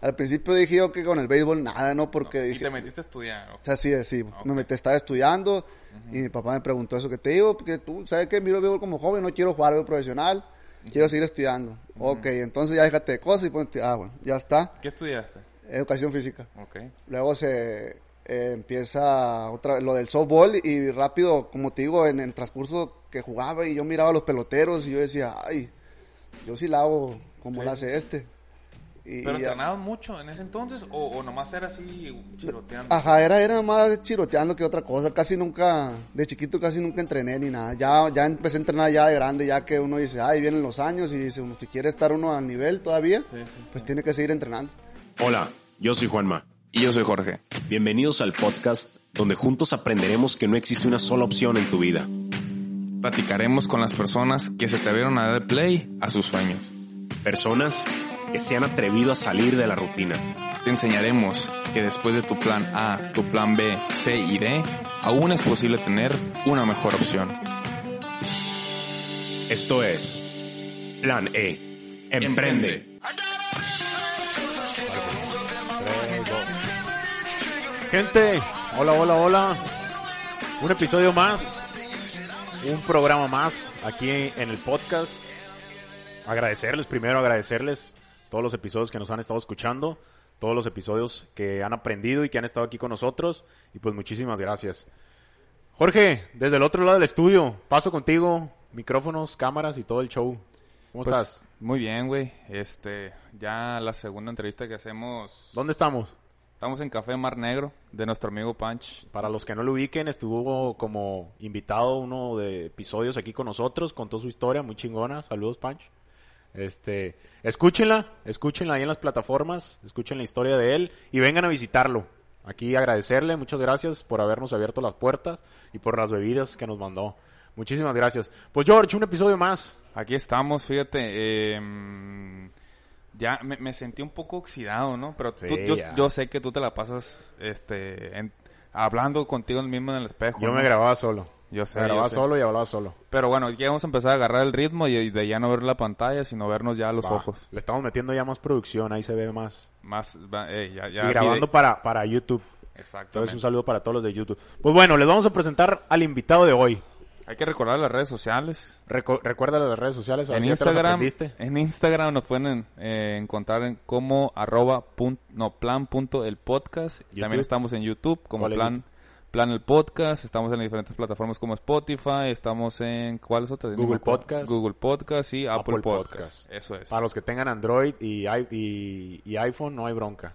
al principio dije yo que con el béisbol nada, ¿no? Porque Y dije, te metiste a estudiar. o sea, sí, sí, Ok. me metí, estaba estudiando y mi papá me preguntó eso que te digo, porque tú, ¿sabes qué? Miro el béisbol como joven, no quiero jugar béisbol profesional, quiero seguir estudiando. Ok, entonces ya déjate de cosas y pues, ah, bueno, ya está, ¿Qué estudiaste? educación física. Ok. Luego se eh, empieza otra lo del softball y rápido, como te digo, en el transcurso que jugaba y yo miraba a los peloteros y yo decía, ay, yo sí la hago como Sí. la hace este. Y, ¿Pero y- entrenaban mucho en ese entonces o, o nomás era así chiroteando? Ajá, era, era más chiroteando que otra cosa. Casi nunca, de chiquito casi nunca entrené ni nada. Ya, ya empecé a entrenar ya de grande, ya que uno dice, ay, vienen los años y dice, uno, si quiere estar uno al nivel todavía, Sí, sí. pues tiene que seguir entrenando. Hola, yo soy Juanma. Y yo soy Jorge. Bienvenidos al podcast donde juntos aprenderemos que no existe una sola opción en tu vida. Platicaremos con las personas que se atrevieron a dar play a sus sueños. Personas que se han atrevido a salir de la rutina. Te enseñaremos que después de tu plan A, tu plan B, C y D, aún es posible tener una mejor opción. Esto es Plan E. Emprende. Gente, hola, hola, hola. Un episodio más, un programa más aquí en el podcast. Agradecerles, primero agradecerles todos los episodios que nos han estado escuchando, todos los episodios que han aprendido y que han estado aquí con nosotros. Y pues muchísimas gracias. Jorge, desde el otro lado del estudio, paso contigo, micrófonos, cámaras y todo el show. ¿Cómo Pues, estás? Muy bien, güey. Este, ya la segunda entrevista que hacemos. ¿Dónde estamos? Estamos en Café Mar Negro de nuestro amigo Punch. Para los que no lo ubiquen, estuvo como invitado uno de episodios aquí con nosotros, contó su historia muy chingona. Saludos, Punch. Este, escúchenla, escúchenla ahí en las plataformas, escuchen la historia de él y vengan a visitarlo. Aquí agradecerle, muchas gracias por habernos abierto las puertas y por las bebidas que nos mandó. Muchísimas gracias. Pues George, un episodio más. Aquí estamos, fíjate. eh, ya me, me sentí un poco oxidado, ¿no? Pero tú- Sí, yo, sé que tú te la pasas este, en- hablando contigo mismo en el espejo. Yo ¿no? me grababa solo. Yo sé, grababa yo sé. solo y hablaba solo. Pero bueno, ya vamos a empezar a agarrar el ritmo y de ya no ver la pantalla, sino vernos ya a los ojos. Le estamos metiendo ya más producción, ahí se ve más. Más, eh, ya, ya y grabando para, para YouTube. Exactamente. Entonces un saludo para todos los de YouTube. Pues bueno, les vamos a presentar al invitado de hoy. Hay que recordar las redes sociales. Recuerda las redes sociales. a En Instagram, en Instagram nos pueden eh, encontrar en como arroba pun- no, plan punto el podcast. YouTube. También estamos en YouTube como ¿Cuál es plan, plan el podcast. Estamos en diferentes plataformas como Spotify. Estamos en ¿cuáles otras? Google. Podcast. Google Podcast y Apple, Apple Podcast. Podcast. Eso es. Para los que tengan Android y, i- y- y iPhone, no hay bronca.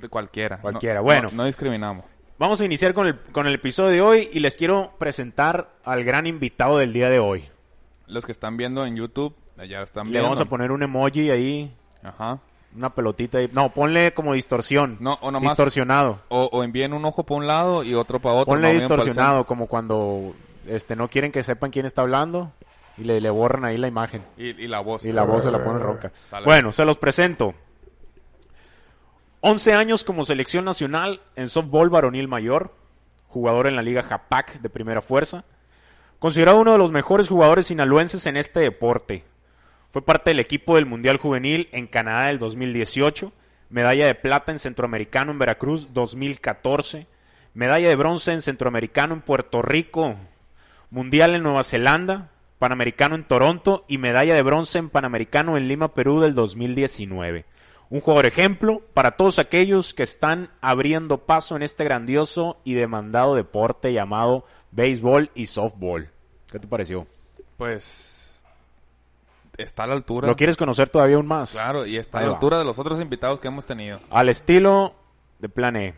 De cualquiera. Cualquiera, No- bueno. No, no discriminamos. Vamos a iniciar con el, con el episodio de hoy y les quiero presentar al gran invitado del día de hoy. Los que están viendo en YouTube, ya lo están Le viendo. vamos a poner un emoji ahí, Ajá. Una pelotita ahí. No, ponle como distorsión. No, o nomás- Distorsionado. O, o envíen un ojo para un lado y otro para otro. Ponle no distorsionado, como cuando este no quieren que sepan quién está hablando y le, le borran ahí la imagen. Y, y la voz. Y la voz se la pone ronca. Sale. Bueno, se los presento. 11 años como selección nacional en softball varonil mayor, jugador en la Liga Japac de primera fuerza, considerado uno de los mejores jugadores sinaloenses en este deporte. Fue parte del equipo del Mundial Juvenil en Canadá del 2018, medalla de plata en Centroamericano en Veracruz 2014, medalla de bronce en Centroamericano en Puerto Rico, Mundial en Nueva Zelanda, Panamericano en Toronto y medalla de bronce en Panamericano en Lima, Perú del 2019. Un jugador ejemplo para todos aquellos que están abriendo paso en este grandioso y demandado deporte llamado béisbol y softball. ¿Qué te pareció? Pues está a la altura. ¿Lo quieres conocer todavía aún más? Claro, y está a la va. altura de los otros invitados que hemos tenido. Al estilo de Plan E.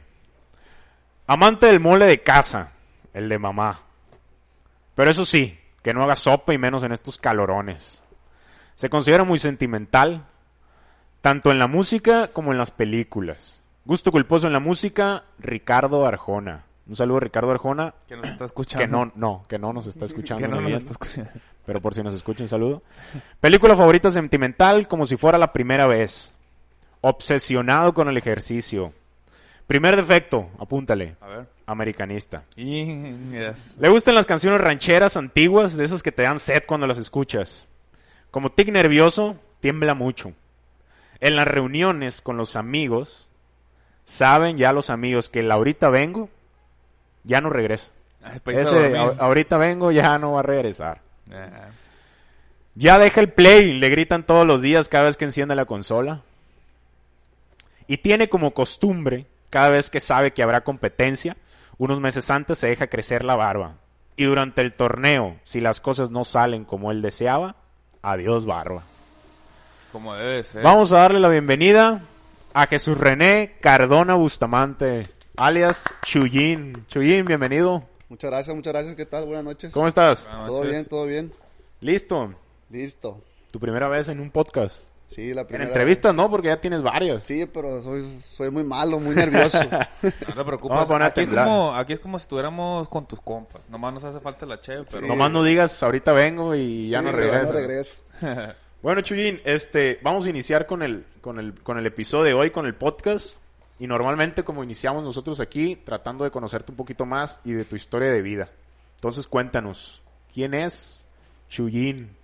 Amante del mole de casa, el de mamá. Pero eso sí, que no haga sopa y menos en estos calorones. Se considera muy sentimental, tanto en la música como en las películas. Gusto culposo en la música, Ricardo Arjona. Un saludo a Ricardo Arjona, Que nos está escuchando. que no, no, que no nos está escuchando. Que no ni nos viendo. está escuchando. Pero por si nos escucha, un saludo. Película favorita sentimental, como si fuera la primera vez. Obsesionado con el ejercicio. Primer defecto, apúntale. A ver. Americanista. Y... yes. Le gustan las canciones rancheras antiguas, de esas que te dan sed cuando las escuchas. Como tic nervioso, tiembla mucho. En las reuniones con los amigos, saben ya los amigos que el ahorita vengo, ya no regresa. Ay, para irse a Ese dormir. "a- ahorita vengo, ya no va a regresar. Ah, Ya deja el play, le gritan todos los días cada vez que enciende la consola. Y tiene como costumbre, cada vez que sabe que habrá competencia, unos meses antes se deja crecer la barba. Y durante el torneo, si las cosas no salen como él deseaba, adiós barba. como debe ser. Vamos a darle la bienvenida a Jesús René Cardona Bustamante, alias Chuyín. Chuyín, bienvenido. Muchas gracias, muchas gracias. ¿Qué tal? Buenas noches. ¿Cómo estás? Buenas Todo noches. bien, todo bien. ¿Listo? Listo. Tu primera vez en un podcast. Sí, la En primera. entrevistas no, porque ya tienes varios. vez. Sí, pero soy, soy muy malo, muy nervioso. No te preocupes. Vamos a poner a aquí, es como, aquí es como si estuviéramos con tus compas. Nomás nos hace falta la cheve, pero... Nomás no digas, ahorita vengo y ya Sí, no regreso. no regreso. Bueno, Chuyín, este, vamos a iniciar con el, con el, con el episodio de hoy, con el podcast. Y normalmente, como iniciamos nosotros aquí, tratando de conocerte un poquito más y de tu historia de vida. Entonces, cuéntanos, ¿quién es Chuyín?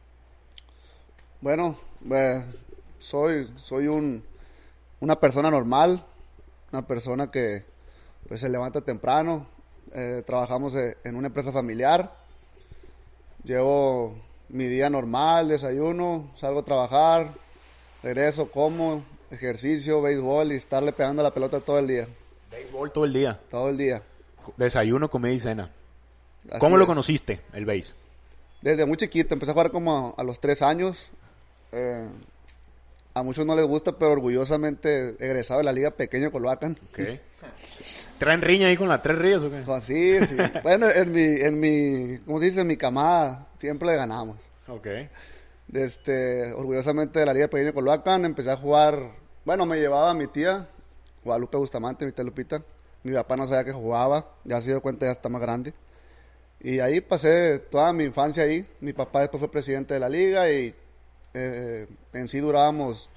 Bueno, eh, soy, soy un, una persona normal, una persona que pues se levanta temprano, eh, trabajamos eh, en una empresa familiar, llevo mi día normal, desayuno, salgo a trabajar, regreso, como, ejercicio, béisbol y estarle pegando la pelota todo el día, Béisbol todo el día. todo el día. Desayuno, comida y cena. Así ¿Cómo lo conociste, el béis? Desde muy chiquito, empecé a jugar como a, a los tres años. Eh, a muchos no les gusta, pero orgullosamente egresado de la Liga Pequeño Coloacan. Ok. ¿Traen riña ahí con la Tres Ríos o qué? Pues sí, sí. bueno, en mi, en mi, ¿cómo se dice? En mi camada siempre le ganamos. Ok. Este, orgullosamente de la Liga Pequeño Coloacan, empecé a jugar, bueno, me llevaba mi tía, Guadalupe Bustamante, mi tía Lupita. Mi papá no sabía que jugaba, ya se dio cuenta, ya está más grande. Y ahí pasé toda mi infancia ahí. Mi papá después fue presidente de la liga y eh, en sí durábamos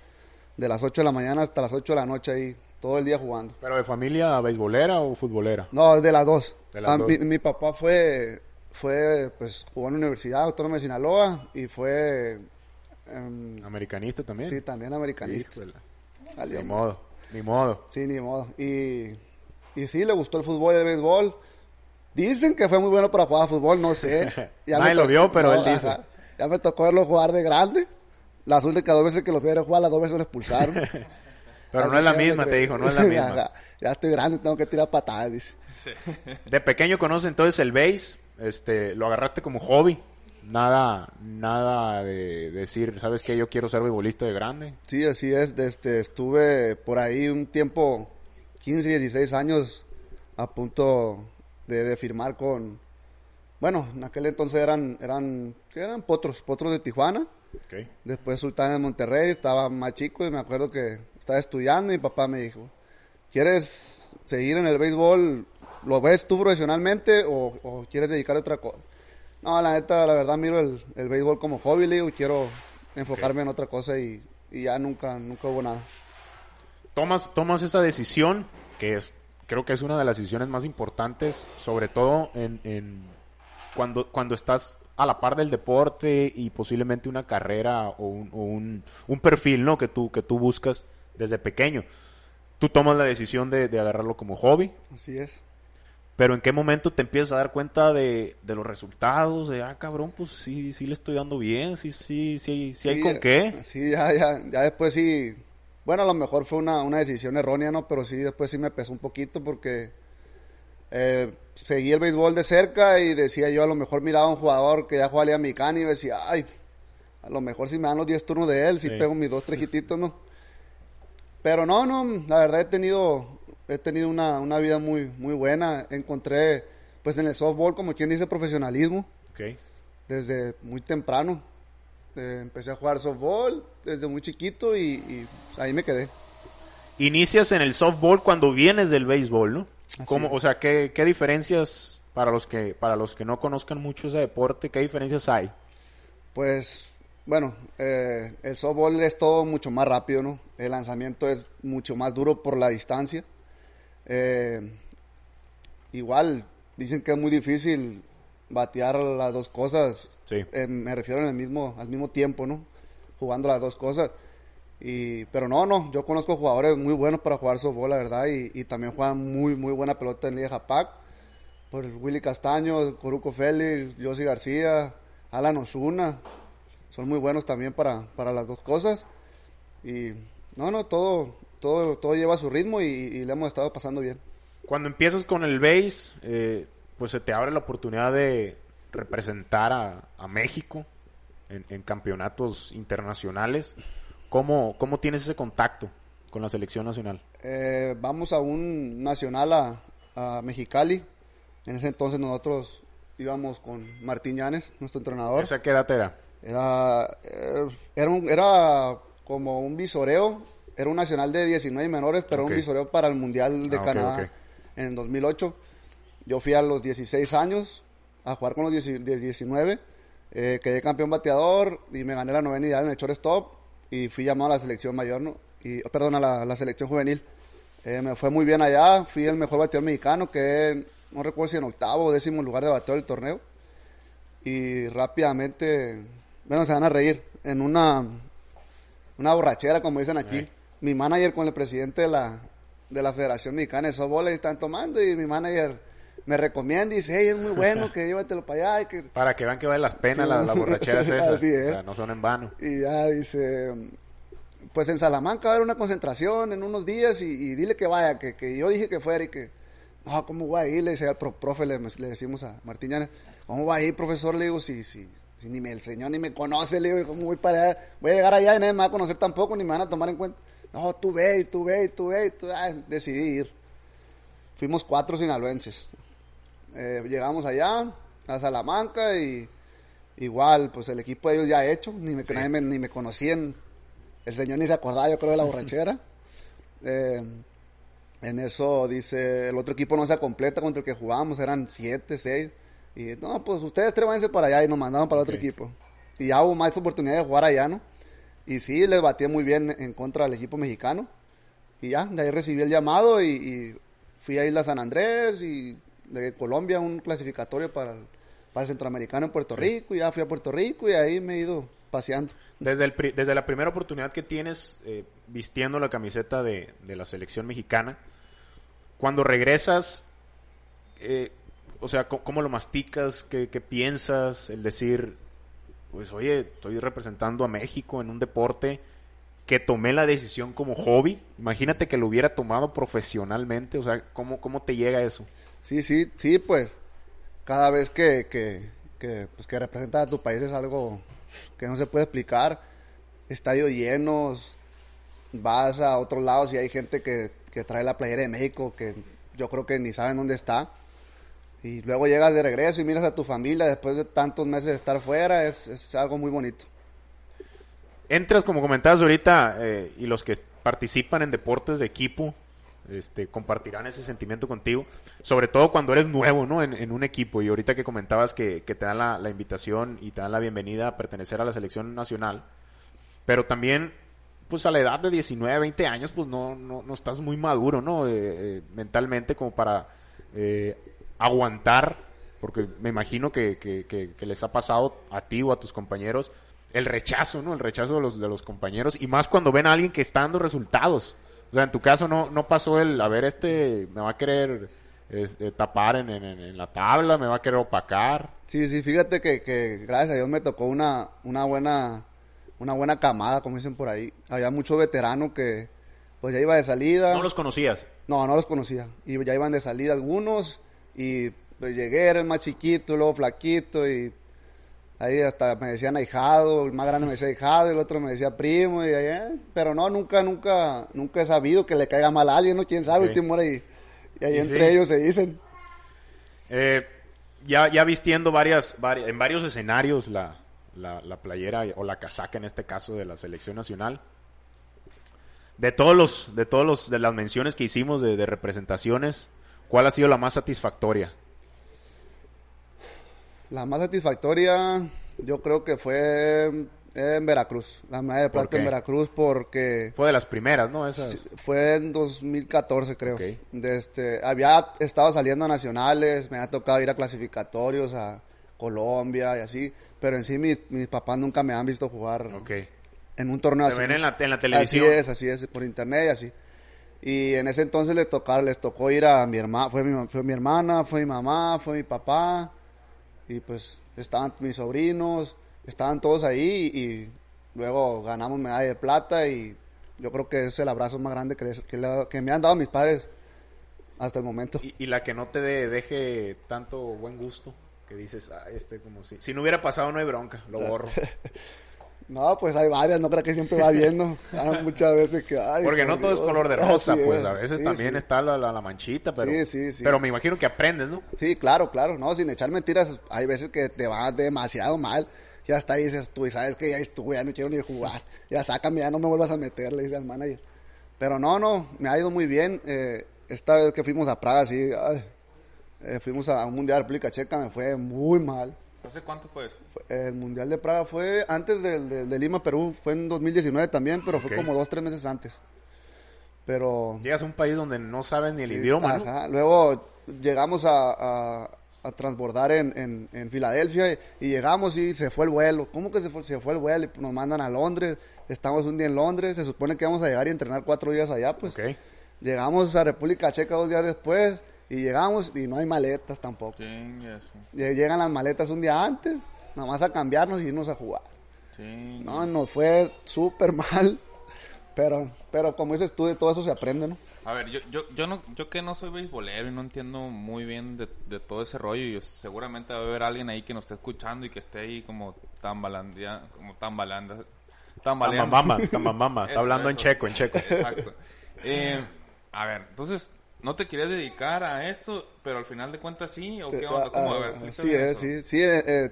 de las 8 de la mañana hasta las 8 de la noche ahí, todo el día jugando. ¿Pero de familia beisbolera o futbolera? No, de las dos. De las Ah, dos. Mi, mi papá fue, fue, pues, jugó en la Universidad Autónoma de Sinaloa y fue, em, ¿Americanista también? sí, también americanista. Ni modo, ni modo. Sí, ni modo. Y, y sí, le gustó el fútbol y el béisbol. Dicen que fue muy bueno para jugar a fútbol, no sé. Nadie me lo vio, pero él dice. ajá. Ya me tocó verlo jugar de grande. Las únicas dos veces que lo ver jugar, las dos veces lo expulsaron. Pero Así no es la misma, te dijo, no es la misma. Ya estoy grande, tengo que tirar patadas, dice. De pequeño conoces entonces el base, este, lo agarraste como hobby. Nada, nada de decir, ¿sabes qué? Yo quiero ser beisbolista de grande. Sí, así es. Este, estuve por ahí un tiempo, 15, 16 años, a punto de, de firmar con... Bueno, en aquel entonces eran, eran, ¿qué eran? Potros, Potros de Tijuana. Ok. Después Sultán de Monterrey, estaba más chico y me acuerdo que estaba estudiando y mi papá me dijo, ¿quieres seguir en el béisbol? ¿Lo ves tú profesionalmente o, o quieres dedicarte a otra cosa? No, la neta, la verdad miro el, el béisbol como hobby, y quiero enfocarme en otra cosa y, y ya nunca, nunca hubo nada. Tomas, tomas esa decisión, que es, creo que es una de las decisiones más importantes, sobre todo en, en cuando, cuando estás a la par del deporte y posiblemente una carrera o un, o un, un perfil, ¿no? Que tú, que tú buscas desde pequeño. Tú tomas la decisión de, de agarrarlo como hobby, Así es. Pero ¿en qué momento te empiezas a dar cuenta de, de los resultados? De, ah, cabrón, pues sí, sí le estoy dando bien, sí, sí, sí, sí, hay con qué. Sí, ya, ya, ya después sí. Bueno, a lo mejor fue una, una decisión errónea, ¿no? Pero sí, después sí me pesó un poquito porque eh, seguí el béisbol de cerca y decía yo, a lo mejor miraba a un jugador que ya jugaba Liga Mexicana y decía, ay, a lo mejor si me dan los 10 turnos de él, si Sí. pego mis dos, tres hititos, ¿no? Pero no, no, la verdad he tenido, he tenido una, una vida muy, muy buena. Encontré, pues en el softball, como quien dice, profesionalismo Ok. desde muy temprano. Eh, empecé a jugar softball desde muy chiquito y, y, pues, ahí me quedé. Inicias en el softball cuando vienes del béisbol, ¿no? ¿Cómo, o sea, ¿qué, qué diferencias para los que para los que no conozcan mucho ese deporte, qué diferencias hay? Pues, bueno, eh, el softball es todo mucho más rápido, ¿no? El lanzamiento es mucho más duro por la distancia. Eh, igual, dicen que es muy difícil batear las dos cosas. Sí. Eh, me refiero en el mismo, al mismo tiempo, ¿no? Jugando las dos cosas. Y, pero no, no, yo conozco jugadores muy buenos para jugar softball, la verdad, y, y también juegan muy, muy buena pelota en Liga Japac. Por Willy Castaño, Coruco Félix, Josi García, Alan Osuna. Son muy buenos también para, para las dos cosas. Y no, no, todo, todo, todo lleva su ritmo y, y le hemos estado pasando bien. Cuando empiezas con el base, eh, pues se te abre la oportunidad de representar a, a México en, en campeonatos internacionales. ¿Cómo, ¿Cómo tienes ese contacto con la selección nacional? Eh, vamos a un nacional a, a Mexicali. En ese entonces nosotros íbamos con Martín Llanes, nuestro entrenador. ¿Esa qué edad era? Era, eh, era, un- era como un visoreo. Era un nacional de 19 menores, pero un visoreo para el Mundial de Ah, Canadá ok. en 2008. Yo fui a los 16 años a jugar con los 10 de 19. Eh, quedé campeón bateador y me gané la novena ideal en el shortstop y fui llamado a la selección mayor, ¿no? Y, perdón, a la, la selección juvenil. Eh, me fue muy bien allá, fui el mejor bateador mexicano, quedé, no recuerdo si en octavo o décimo lugar de bateador del torneo. Y rápidamente, bueno, se van a reír, en una, una borrachera, como dicen aquí, mi manager con el presidente de la, de la Federación Mexicana de Softball están tomando y mi manager me recomienda y dice, hey, es muy bueno que llévatelo para allá y que Para que vean que vale las penas Sí. la, la borrachera es esa. Así es. O sea, no son en vano. Y ya dice, pues en Salamanca va a haber una concentración en unos días y, y dile que vaya, que, que yo dije que fuera y que, no, ¿cómo voy a ir? Le decía al pro- profe, le, le decimos a Martín Llanes, ¿cómo va a ir, profesor? Le digo, si, si, si ni me, el señor ni me conoce, le digo, ¿cómo voy para allá? Voy a llegar allá y nadie me va a conocer tampoco, ni me van a tomar en cuenta. No, tú ve, tú ve, tú ve, tú, ah, decidí ir. Fuimos cuatro sinaloenses. Eh, llegamos allá, a Salamanca, y igual, pues el equipo de ellos ya hecho, ni me, nadie me- ni me conocían. El señor ni se acordaba, yo creo, de la borrachera. Eh, en eso dice, el otro equipo no se completa contra el que jugábamos, eran siete, seis. Y no, pues ustedes tres váyanse para allá y nos mandaron para el otro equipo. Y ya hubo más oportunidad de jugar allá, ¿no? Y sí, les batí muy bien en contra del equipo mexicano. Y ya, de ahí recibí el llamado y, y fui a Isla San Andrés y de Colombia un clasificatorio para el, para el centroamericano en Puerto Rico. Y ya fui a Puerto Rico y ahí me he ido paseando. Desde, el desde la primera oportunidad que tienes eh, vistiendo la camiseta de, de la selección mexicana, cuando regresas, eh, o sea, ¿cómo lo masticas? ¿Qué, qué piensas? El decir, pues oye, estoy representando a México en un deporte que tomé la decisión como hobby. Imagínate que lo hubiera tomado profesionalmente. O sea, ¿cómo, cómo te llega eso? Sí, sí, sí, pues cada vez que, que, pues, que representas a tu país es algo que no se puede explicar. Estadios llenos, vas a otros lados y hay gente que, que trae la playera de México que yo creo que ni saben dónde está. Y luego llegas de regreso y miras a tu familia después de tantos meses de estar fuera, es, es algo muy bonito. Entras, como comentabas ahorita, eh, y los que participan en deportes de equipo este, compartirán ese sentimiento contigo, sobre todo cuando eres nuevo ¿no? en, en un equipo. Y ahorita que comentabas que, que te dan la, la invitación y te dan la bienvenida a pertenecer a la selección nacional, pero también, pues a la edad de 19, 20 años, pues no, no, no estás muy maduro, ¿no? Eh, eh, mentalmente como para eh, aguantar, porque me imagino que, que, que- que les ha pasado a ti o a tus compañeros el rechazo, ¿no? El rechazo de los, de los compañeros y más cuando ven a alguien que está dando resultados. O sea, en tu caso no, no pasó el, a ver, este me va a querer este, tapar en, en- en la tabla, me va a querer opacar. Sí, sí, fíjate que, que gracias a Dios me tocó una, una buena una buena camada, como dicen por ahí. Había mucho veterano que pues ya iba de salida. No los conocías. No, no los conocía. Y ya iban de salida algunos. Y pues llegué, era el más chiquito, luego flaquito. Y ahí hasta me decían ahijado. El más grande me decía ahijado. El otro me decía primo. Y ahí, eh, pero no, nunca, nunca, nunca he sabido que le caiga mal a alguien, ¿no? Quién sabe, hora. Y, y ahí Y entre sí. ellos se dicen. Eh, ya, ya vistiendo varias, vari- en varios escenarios la, la, la playera o la casaca en este caso de la selección nacional. De todos los, de todos los, de las menciones que hicimos de, de representaciones, ¿cuál ha sido la más satisfactoria? La más satisfactoria, yo creo que fue en Veracruz. La medalla de ¿Por plata en? Veracruz porque Fue de las primeras, ¿no? Esas. Fue en 2014 creo. Ok. De este, había estado saliendo a nacionales, me ha tocado ir a clasificatorios a Colombia y así, pero en sí mis, mis papás nunca me han visto jugar Ok. en un torneo Te así. ven en la, en la televisión. Así es, así es, por internet y así. Y en ese entonces les tocaba, les tocó ir a mi hermana, fue mi, fue mi hermana, fue mi mamá, fue mi papá, y pues estaban mis sobrinos, estaban todos ahí y luego ganamos medalla de plata y yo creo que es el abrazo más grande que, les- que, me han dado mis padres hasta el momento. Y, y la que no te de- deje tanto buen gusto, que dices, ah, este como si... Si no hubiera pasado no hay bronca, lo borro. No, pues hay varias, no creo que siempre va viendo. Hay muchas veces que... ay, Porque por no todo es color de rosa, Así pues es. a veces Sí, también sí. está la, la, la manchita, pero... Sí, sí, sí. Pero me imagino que aprendes, ¿no? Sí, claro, claro, no, sin echar mentiras, hay veces que te va demasiado mal, ya hasta ahí dices tú, y sabes que ya estuve, ya no quiero ni jugar, ya sácame, ya no me vuelvas a meter, le dice al manager. Pero no, no, me ha ido muy bien, eh, esta vez que fuimos a Praga, sí, ay, eh, fuimos a un Mundial de República Checa, me fue muy mal. ¿Hace cuánto fue eso? El Mundial de Praga fue antes del, de Lima, Perú, fue en 2019 también, pero fue como dos, tres meses antes. Pero... Llegas a un país donde no sabes ni el Sí, idioma. Luego llegamos a, a- a transbordar en, en, en Filadelfia y, y llegamos y se fue el vuelo. ¿Cómo que se fue, se fue el vuelo? Y nos mandan a Londres. Estamos un día en Londres. Se supone que vamos a llegar y entrenar cuatro días allá. Pues llegamos a República Checa dos días después y llegamos y no hay maletas tampoco. Llegan las maletas un día antes, nada más a cambiarnos y irnos a jugar. Chingue. No, nos fue súper mal. Pero, pero como dices tú, de todo eso se aprende, ¿no? A ver, yo, yo, yo, no, yo que no soy beisbolero y no entiendo muy bien de, de todo ese rollo, y seguramente va a haber alguien ahí que nos esté escuchando y que esté ahí como tambalandia, como tambalanda, tambaleando. Tambambamba, tambambamba. Está Eso, hablando en eso. checo, en checo. Exacto. Eh, a ver, entonces, ¿no te querías dedicar a esto, pero al final de cuentas sí? ¿O qué onda? ¿Cómo? A ver, Ah, explícame sí, eh, eso. sí, sí. eh, eh,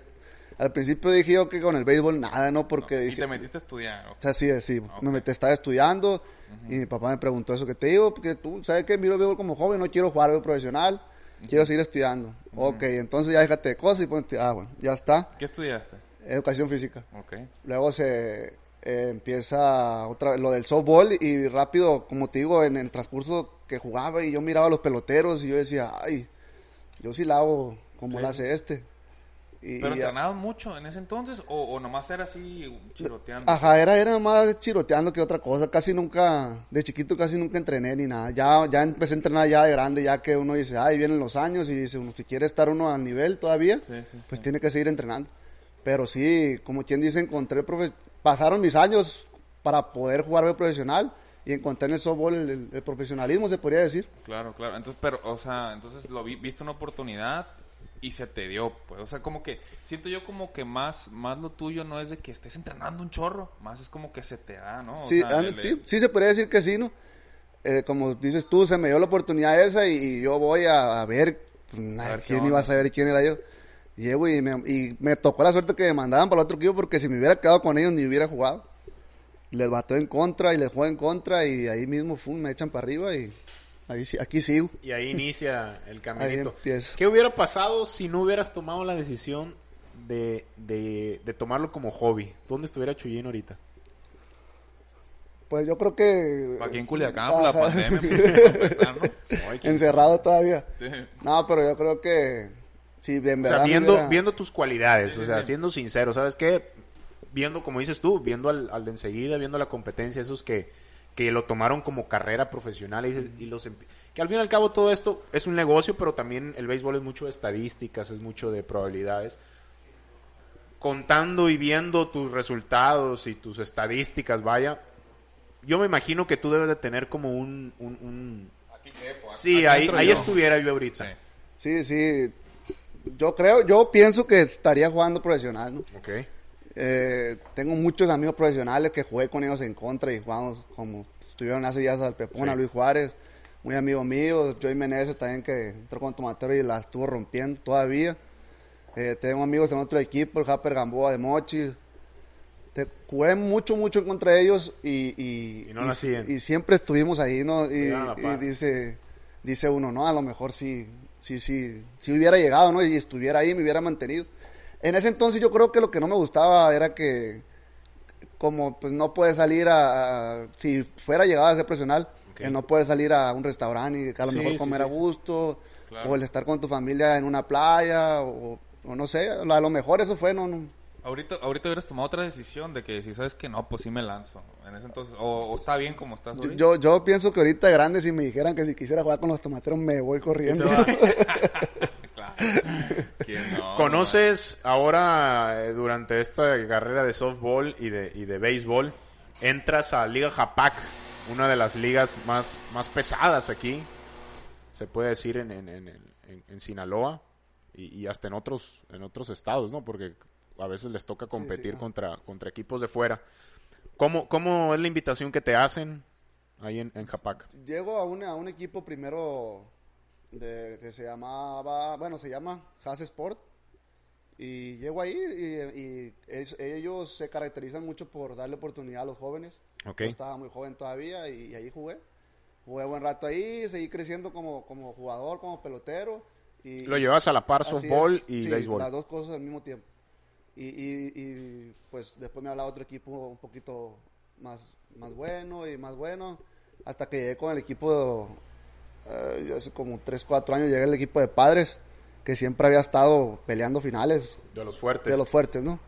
al principio dije yo que con el béisbol nada, ¿no? Porque Y dije, te metiste a estudiar. ¿ok? o sea, sí, sí. Ok. Me metí, estaba estudiando y mi papá me preguntó eso que te digo, porque tú, ¿sabes qué? Miro el béisbol como joven, no quiero jugar béisbol profesional, quiero seguir estudiando. Ok, entonces ya déjate de cosas y pues, ah, bueno, ya está. ¿Qué estudiaste? Educación física. Ok. Luego se eh, empieza otra lo del softball y rápido, como te digo, en el transcurso que jugaba y yo miraba a los peloteros y yo decía, ay, yo sí la hago como Sí. la hace este. Y, ¿Pero y- entrenabas mucho en ese entonces o, o nomás era así chiroteando? Ajá, era, era más chiroteando que otra cosa. Casi nunca, de chiquito casi nunca entrené ni nada. Ya, ya empecé a entrenar ya de grande, ya que uno dice, ay, vienen los años y dice uno, si quiere estar uno al nivel todavía, Sí, sí, pues tiene que seguir entrenando. Pero sí, como quien dice, encontré, profe- pasaron mis años para poder jugar béisbol profesional y encontré en el softball el, el- el profesionalismo, se podría decir. Claro, claro. Entonces, pero, o sea, entonces lo vi, viste una oportunidad y se te dio, pues. O sea, como que siento yo como que más, más lo tuyo no es de que estés entrenando un chorro, más es como que se te da, ¿no? O Sí, sea, el- sí, sí se podría decir que sí, ¿no? Eh, como dices tú, se me dio la oportunidad esa y, yo voy a, a ver, pues, nadie- ver quién iba a saber quién era yo. Llego y me, y me tocó la suerte que me mandaban para el otro equipo porque si me hubiera quedado con ellos ni hubiera jugado. Les bató en contra y les juego en contra y ahí mismo fum, me echan para arriba y ahí, sí- aquí sigo. Y ahí inicia el caminito. empieza. ¿Qué hubiera pasado si no hubieras tomado la decisión de, de, de tomarlo como hobby? ¿Dónde estuviera Chuyín ahorita? Pues yo creo que... Aquí en Culiacán, por la pandemia, pues, empezar, ¿no? Ay, Encerrado todavía. Sí. No, pero yo creo que... Sí, en O verdad sea, me viendo, viendo tus cualidades, Sí, o sea, siendo sincero, ¿sabes qué? Viendo, como dices tú, viendo al, al de enseguida, viendo la competencia, esos que, que lo tomaron como carrera profesional y, dices- y los que al fin y al cabo todo esto es un negocio, pero también el béisbol es mucho de estadísticas, es mucho de probabilidades. Contando y viendo tus resultados y tus estadísticas, vaya, yo me imagino que tú debes de tener como un... un, un- Sí, aquí ahí, ahí yo. estuviera yo ahorita. Sí, Sí. sí. Yo creo, yo pienso que estaría jugando profesional, ¿no? Ok. Eh, tengo muchos amigos profesionales que jugué con ellos en contra y jugamos como estuvieron hace días al Pepón, Sí. a Luis Juárez, muy amigo mío, Joey Meneses también que entró con Tomatero y la estuvo rompiendo todavía. Eh, tengo amigos en otro equipo, el Japper Gamboa de Mochi. Te, jugué mucho, mucho en contra de ellos y, y, Y no siguen. y siempre estuvimos ahí, ¿no? Y, y dice, dice uno, no, a lo mejor sí, sí, sí, si hubiera llegado, ¿no? Y estuviera ahí, me hubiera mantenido. En ese entonces yo creo que lo que no me gustaba era que como pues no puedes salir a, a- si fuera llegado a ser profesional, Ok. que no puedes salir a un restaurante y a lo Sí, mejor comer sí, a gusto, Claro. o el estar con tu familia en una playa, o, o no sé, a lo mejor eso fue, no, no, Ahorita, ahorita hubieras tomado otra decisión de que si sabes que no, pues sí me lanzo. En ese entonces, o, o está bien como estás Yo, yo, yo pienso que ahorita grande, si me dijeran que si quisiera jugar con los tomateros, me voy corriendo. Claro. ¿Quién no? ¿Conoces ahora, eh, durante esta carrera de softball y de, y de béisbol, entras a Liga Japac, una de las ligas más, más pesadas aquí, se puede decir en, en, en, en- en Sinaloa y, y hasta en otros, en otros estados, ¿no? Porque a veces les toca competir contra, contra equipos de fuera. ¿Cómo, ¿Cómo es la invitación que te hacen ahí en, en Japac? Llego a un, a un equipo primero de, que se llamaba, bueno, se llama Haas Sport. Y llego ahí y, y es- ellos se caracterizan mucho por darle oportunidad a los jóvenes. Ok. Yo estaba muy joven todavía y, ahí jugué. Jugué buen rato ahí, seguí creciendo como, como jugador, como pelotero. Y, Lo llevas a la par softball y sí, béisbol. Las dos cosas al mismo tiempo. Y, y, y, pues después me hablaba otro equipo un poquito más, más bueno y más bueno. Hasta que llegué con el equipo, eh, yo hace como 3, 4 años llegué al equipo de padres, que siempre había estado peleando finales De los fuertes. de los fuertes, ¿no?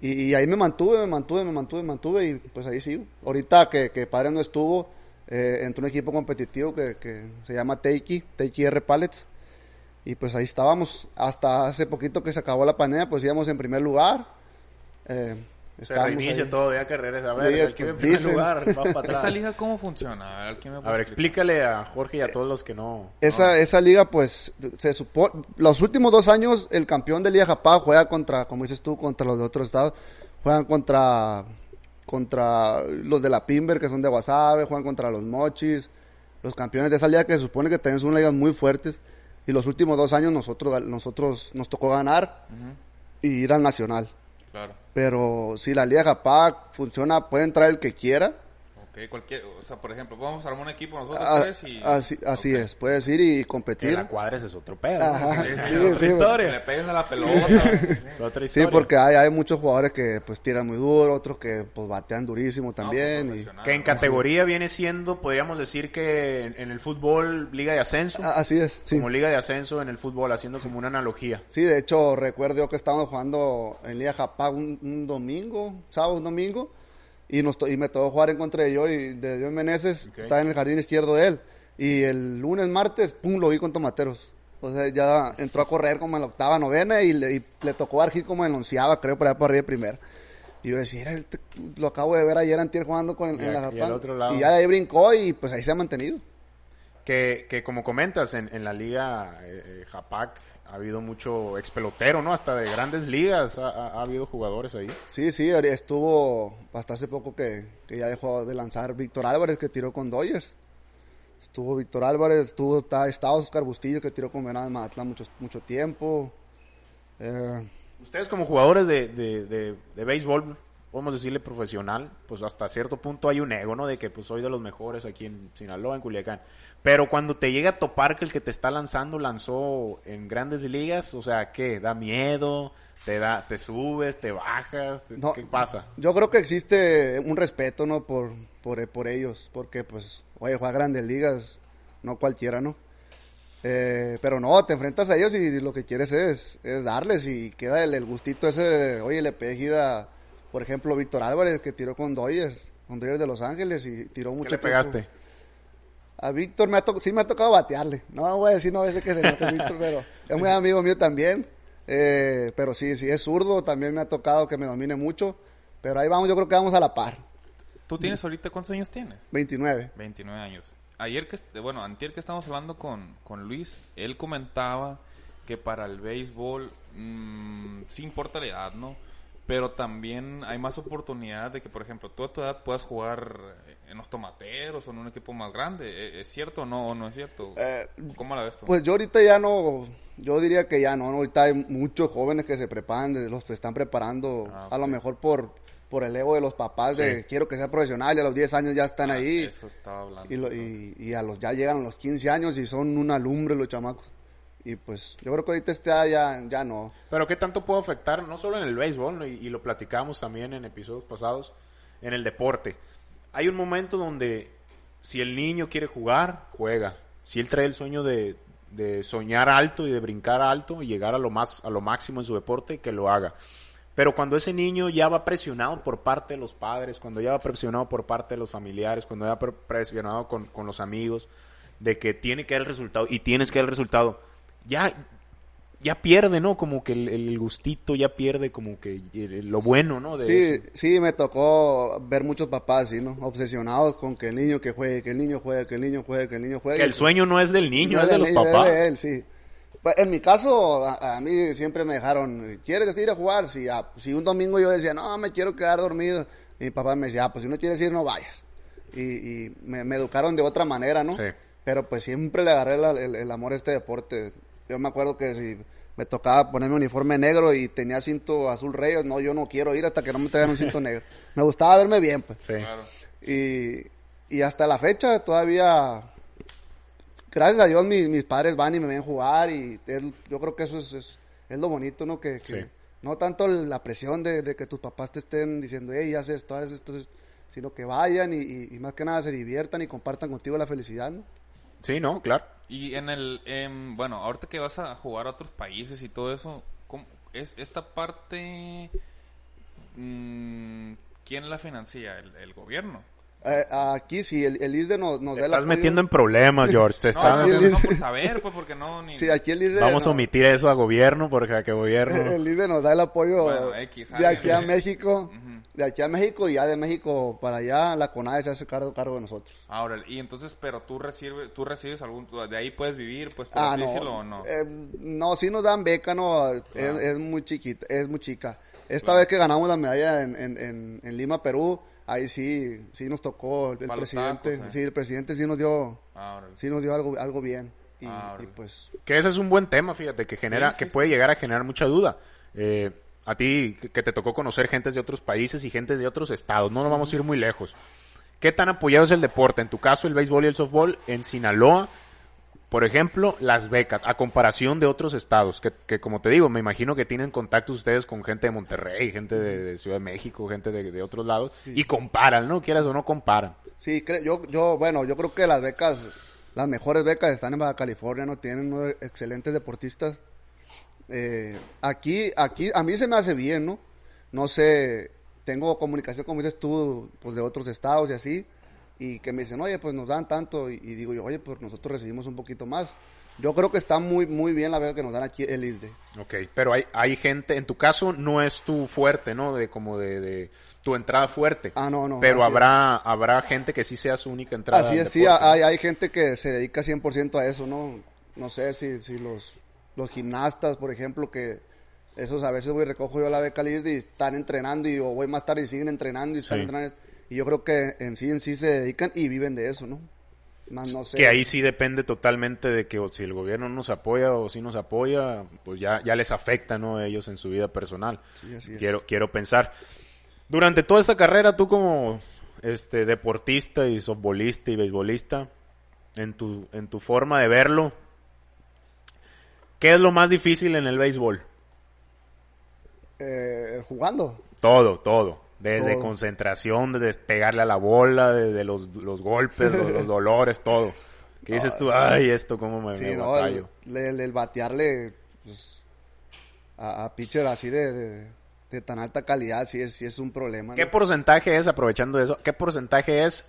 Y, y ahí me mantuve, me mantuve, me mantuve, me mantuve y pues ahí sigo. Ahorita que, que padre no estuvo, eh, entró un equipo competitivo que, que se llama Teiki, Teiki R Pallets. Y pues ahí estábamos. Hasta hace poquito que se acabó la pandemia, pues íbamos en primer lugar. Eh, Se reinicia ahí. todo ya. A ver, el que pues, en primer dicen. lugar va para ¿Esa liga cómo funciona? A ver, ¿quién me A puede ver, explicar? explícale a Jorge y a todos los que no. Esa, esa liga, pues, se supone, los últimos dos años, el campeón de Liga Japá juega contra, como dices tú, contra los de otros estados, juegan contra, contra los de la Pimber, que son de Guasave, juegan contra los Mochis, los campeones de esa liga que se supone que también son ligas muy fuertes, y los últimos dos años nosotros, nosotros nos tocó ganar y ir al nacional. Claro. Pero si la Liga Japá funciona, puede entrar el que quiera, Ok, cualquier, o sea, por ejemplo, vamos a armar un equipo nosotros Ah, tres y... así, así Ok. es, puedes ir y Que competir. la cuadres es otro pedo. ¿no? Ajá, Es sí, otra sí, Que historia. le pegues a la pelota. Es otra Sí, historia. porque hay, hay muchos jugadores que pues tiran muy duro, otros que pues batean durísimo No, también. pues, y- Que en ¿no? categoría viene siendo, podríamos decir que en, en el fútbol, liga de ascenso. Ah, así es, sí. Como liga de ascenso en el fútbol, haciendo como una analogía. Sí, de hecho recuerdo yo que estábamos jugando en Liga Japá un, un domingo, sábado, un domingo, y, nos y me tocó jugar en contra de yo y de Dios Meneses, Ok. estaba en el jardín izquierdo de él. Y el lunes, martes, pum, lo vi con tomateros. O sea, ya entró a correr como en la octava, novena y le, y le tocó dar hit como en la onceava, creo, para allá para arriba de primera. Y yo decía, "Era este- lo acabo de ver ayer antier jugando con, Y en la y al otro lado. y ya de ahí brincó y pues ahí se ha mantenido. Que, que como comentas, en, en la liga eh, eh, Japac ha habido mucho expelotero, ¿no? Hasta de grandes ligas ha, ha- ha habido jugadores ahí. Sí, sí, estuvo hasta hace poco que, que ya dejó de lanzar Víctor Álvarez que tiró con Dodgers. Estuvo Víctor Álvarez, estuvo está, estaba Oscar Bustillo que tiró con Venados Mazatlán mucho, mucho tiempo. Eh, Ustedes como jugadores de, de, de, de béisbol, podemos decirle profesional, pues hasta cierto punto hay un ego, ¿no? De que pues soy de los mejores aquí en Sinaloa, en Culiacán. Pero cuando te llega a topar que el que te está lanzando lanzó en grandes ligas, o sea, ¿qué? ¿Da miedo? ¿Te da te subes? ¿Te bajas? ¿Te- No. ¿Qué pasa? yo creo que existe un respeto, ¿no? Por, por, por ellos, porque pues, oye, juega grandes ligas, no cualquiera, ¿no? Eh, pero no, te enfrentas a ellos y lo que quieres es, es darles y queda el, el gustito ese de, oye, le pegué gira, por ejemplo, Víctor Álvarez que tiró con Dodgers, con Dodgers de Los Ángeles y tiró mucho ¿Qué le tiempo. pegaste? A Víctor me ha to- sí me ha tocado batearle. No voy a decir no veces que se enoje Víctor, pero es muy amigo mío también. Eh, pero sí, sí es zurdo, también me ha tocado que me domine mucho. Pero ahí vamos, yo creo que vamos a la par. ¿Tú tienes ahorita cuántos años tienes? 29. 29 años. Ayer que, bueno, antier que estábamos hablando con, con Luis, él comentaba que para el béisbol mm, sí importa la edad, ¿no? Pero también hay más oportunidad de que, por ejemplo, tú a tu edad puedas jugar en los tomateros o en un equipo más grande. ¿E- ¿Es cierto o no, o no es cierto? Eh, ¿Cómo la ves tú? Pues yo ahorita ya no, yo diría que ya no, ¿no? ahorita hay muchos jóvenes que se preparan, los que están preparando, Ah, a lo mejor por, por el ego de los papás de quiero que sea profesional y a los 10 años ya están Ah, ahí. Eso estaba hablando. Y, lo- y, y a los ya llegan a los 15 años y son una lumbre los chamacos. Y pues yo creo que ahorita este ya, ya no. Pero ¿qué tanto puede afectar, no solo en el béisbol, y, lo platicamos también en episodios pasados, en el deporte? Hay un momento donde si el niño quiere jugar, juega. Si él trae el sueño de, de soñar alto y de brincar alto y llegar a lo, más, a lo máximo en su deporte, que lo haga. Pero cuando ese niño ya va presionado por parte de los padres, cuando ya va presionado por parte de los familiares, cuando ya va pre- presionado con, con los amigos, de que tiene que dar el resultado y tienes que dar el resultado, ya, ya pierde, ¿no? Como que el, el gustito ya pierde como que el- lo bueno, ¿no? De Sí, eso. sí, me tocó ver muchos papás, ¿sí, ¿no? Obsesionados con que el niño que juegue, que el niño juegue, que el niño juegue, que el niño juegue. Que el sueño no es del niño, No es de del los niño, es papás. de él, sí. Pues, En mi caso, a, a mí siempre me dejaron, ¿quieres ir a jugar? Si, ah, si un domingo yo decía, no, me quiero quedar dormido. Y mi papá me decía, ah, pues si no quieres ir, no vayas. Y, y me, me educaron de otra manera, ¿no? Sí. Pero pues siempre le agarré la- el, el amor a este deporte. Yo me acuerdo que si me tocaba ponerme uniforme negro y tenía cinto azul reyes, no, yo no quiero ir hasta que no me traigan un cinto negro. Me gustaba verme bien, pues. Sí. Claro. Y, y hasta la fecha todavía, gracias a Dios, mis, mis padres van y me ven jugar y es- yo creo que eso es, es, es lo bonito, ¿no? Que, que Sí. no tanto la presión de, de que tus papás te estén diciendo, hey, haz esto, haz esto, haz esto", sino que vayan y, y- y más que nada se diviertan y compartan contigo la felicidad, ¿no? Sí, no, claro. Y en el, em, bueno, ahorita que vas a jugar a otros países y todo eso, ¿cómo- es esta parte, mm, ¿quién la financia? ¿El, el gobierno? Eh, aquí sí, el, el ISDE nos, nos Te da el estás apoyo. metiendo en problemas, George. No, está no, metiendo- no, por saber, pues, porque no, ni... Sí, aquí el ISDE Vamos a omitir eso a gobierno porque a que gobierno... El ISDE nos da el apoyo Bueno, X, de aquí a. México, de aquí a México y ya de México para allá la CONADE se hace cargo, cargo de nosotros. Ahora, y entonces, pero tú recibes, tú recibes algún, de ahí puedes vivir, pues, por Ah, así no, decirlo, o no? eh, no, sí nos dan beca, no, es, es muy chiquita, es muy chica. Esta vez que ganamos la medalla en, en, en, en Lima, Perú, ahí sí, sí nos tocó el, presidente, tacos, eh. sí, el presidente sí nos dio, Ah, sí nos dio algo, algo bien. Y, Ah, y pues, Que ese es un buen tema, fíjate, que genera, Sí, que sí, puede llegar a generar mucha duda. Eh, a ti, que- te tocó conocer gentes de otros países y gentes de otros estados, no nos vamos a ir muy lejos. ¿Qué tan apoyado es el deporte? En tu caso, el béisbol y el softball. En Sinaloa, por ejemplo, las becas, a comparación de otros estados, que, que como te digo, me imagino que tienen contactos ustedes con gente de Monterrey, gente de, de Ciudad de México, gente de, de otros lados, y comparan, ¿no? Quieras o no, comparan. sí, yo, yo, bueno, yo creo que las becas, las mejores becas están en Baja California, no tienen unos excelentes deportistas. Eh, aquí, aquí, a mí se me hace bien, ¿no? No sé, tengo comunicación, como dices tú, pues de otros estados y así, y que me dicen, oye, pues nos dan tanto, y, y digo yo, oye, pues nosotros recibimos un poquito más. Yo creo que está muy, muy bien la beca que nos dan aquí el ISDE. Ok, pero hay, hay gente, en tu caso no es tu fuerte, ¿no? De como de, de tu entrada fuerte. Ah, no, no, Pero habrá, habrá gente que sí sea su única entrada. Así es, sí, hay, hay gente que se dedica 100% a eso, ¿no? No sé si, si los, los gimnastas, por ejemplo, que esos a veces voy y recojo yo la beca y están entrenando y o voy más tarde y siguen entrenando y están Sí. entrenando. Y yo creo que en sí, en sí se dedican y viven de eso, ¿no? Más no sé. Que ahí sí depende totalmente de que o si el gobierno nos apoya o si nos apoya, pues ya, ya les afecta, ¿no? A ellos en su vida personal. Sí, así es. quiero, quiero pensar. Durante toda esta carrera, tú como este deportista y softbolista y beisbolista, en tu, en tu forma de verlo, ¿qué es lo más difícil en el béisbol? Eh, jugando. Todo, todo. Desde Todo. concentración, de pegarle a la bola, desde los, los golpes, los, los dolores, todo. ¿Qué dices tú? Ay, esto cómo me, Sí, me no, batallo. el, el- el batearle pues, a, a pitcher así de, de, de tan alta calidad, sí es, sí es un problema. ¿Qué porcentaje es, aprovechando eso, qué porcentaje es,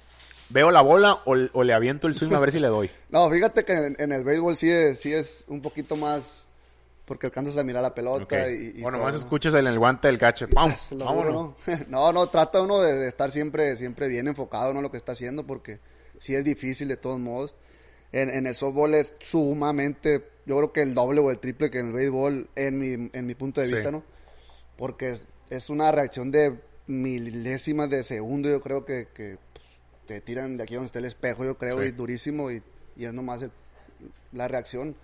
veo la bola o, o le aviento el swing a ver si le doy? No, fíjate que en, en el béisbol sí es, sí es un poquito más porque alcanzas a mirar la pelota y, y bueno, todo, más ¿no? escuchas el, el guante del catcher. ¡Pam! Vámonos. ¿no? no, no, trata uno de, de estar siempre, siempre bien enfocado en lo que está haciendo porque sí es difícil de todos modos. En, en el softball es sumamente, yo creo que el doble o el triple que en el béisbol, en mi, en mi punto de Sí. vista, ¿no? Porque es, es una reacción de milésimas de segundo, yo creo que, que te tiran de aquí donde está el espejo, yo creo, Sí. y durísimo, y, y es nomás el- la reacción.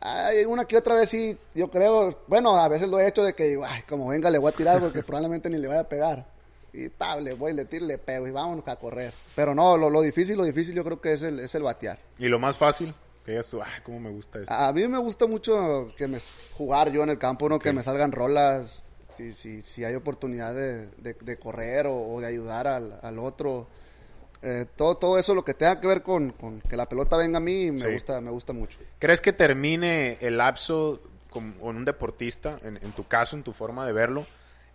Hay una que otra vez sí, yo creo, bueno, a veces lo he hecho de que digo, ay, como venga le voy a tirar porque probablemente ni le vaya a pegar. Y pa, le voy, le tiro, le pego y vámonos a correr. Pero no, lo, lo difícil, lo difícil yo creo que es el, es el batear. Y lo más fácil, que digas tú, ay, cómo me gusta esto. A mí me gusta mucho que me jugar yo en el campo, ¿no? Que me salgan rolas, si, si, si hay oportunidad de, de, de correr o, o de ayudar al, al otro. Eh, todo, todo eso, lo que tenga que ver con, con que la pelota venga a mí, me Sí. gusta, me gusta mucho. ¿Crees que termine el lapso con, con un deportista, en, en tu caso, en tu forma de verlo,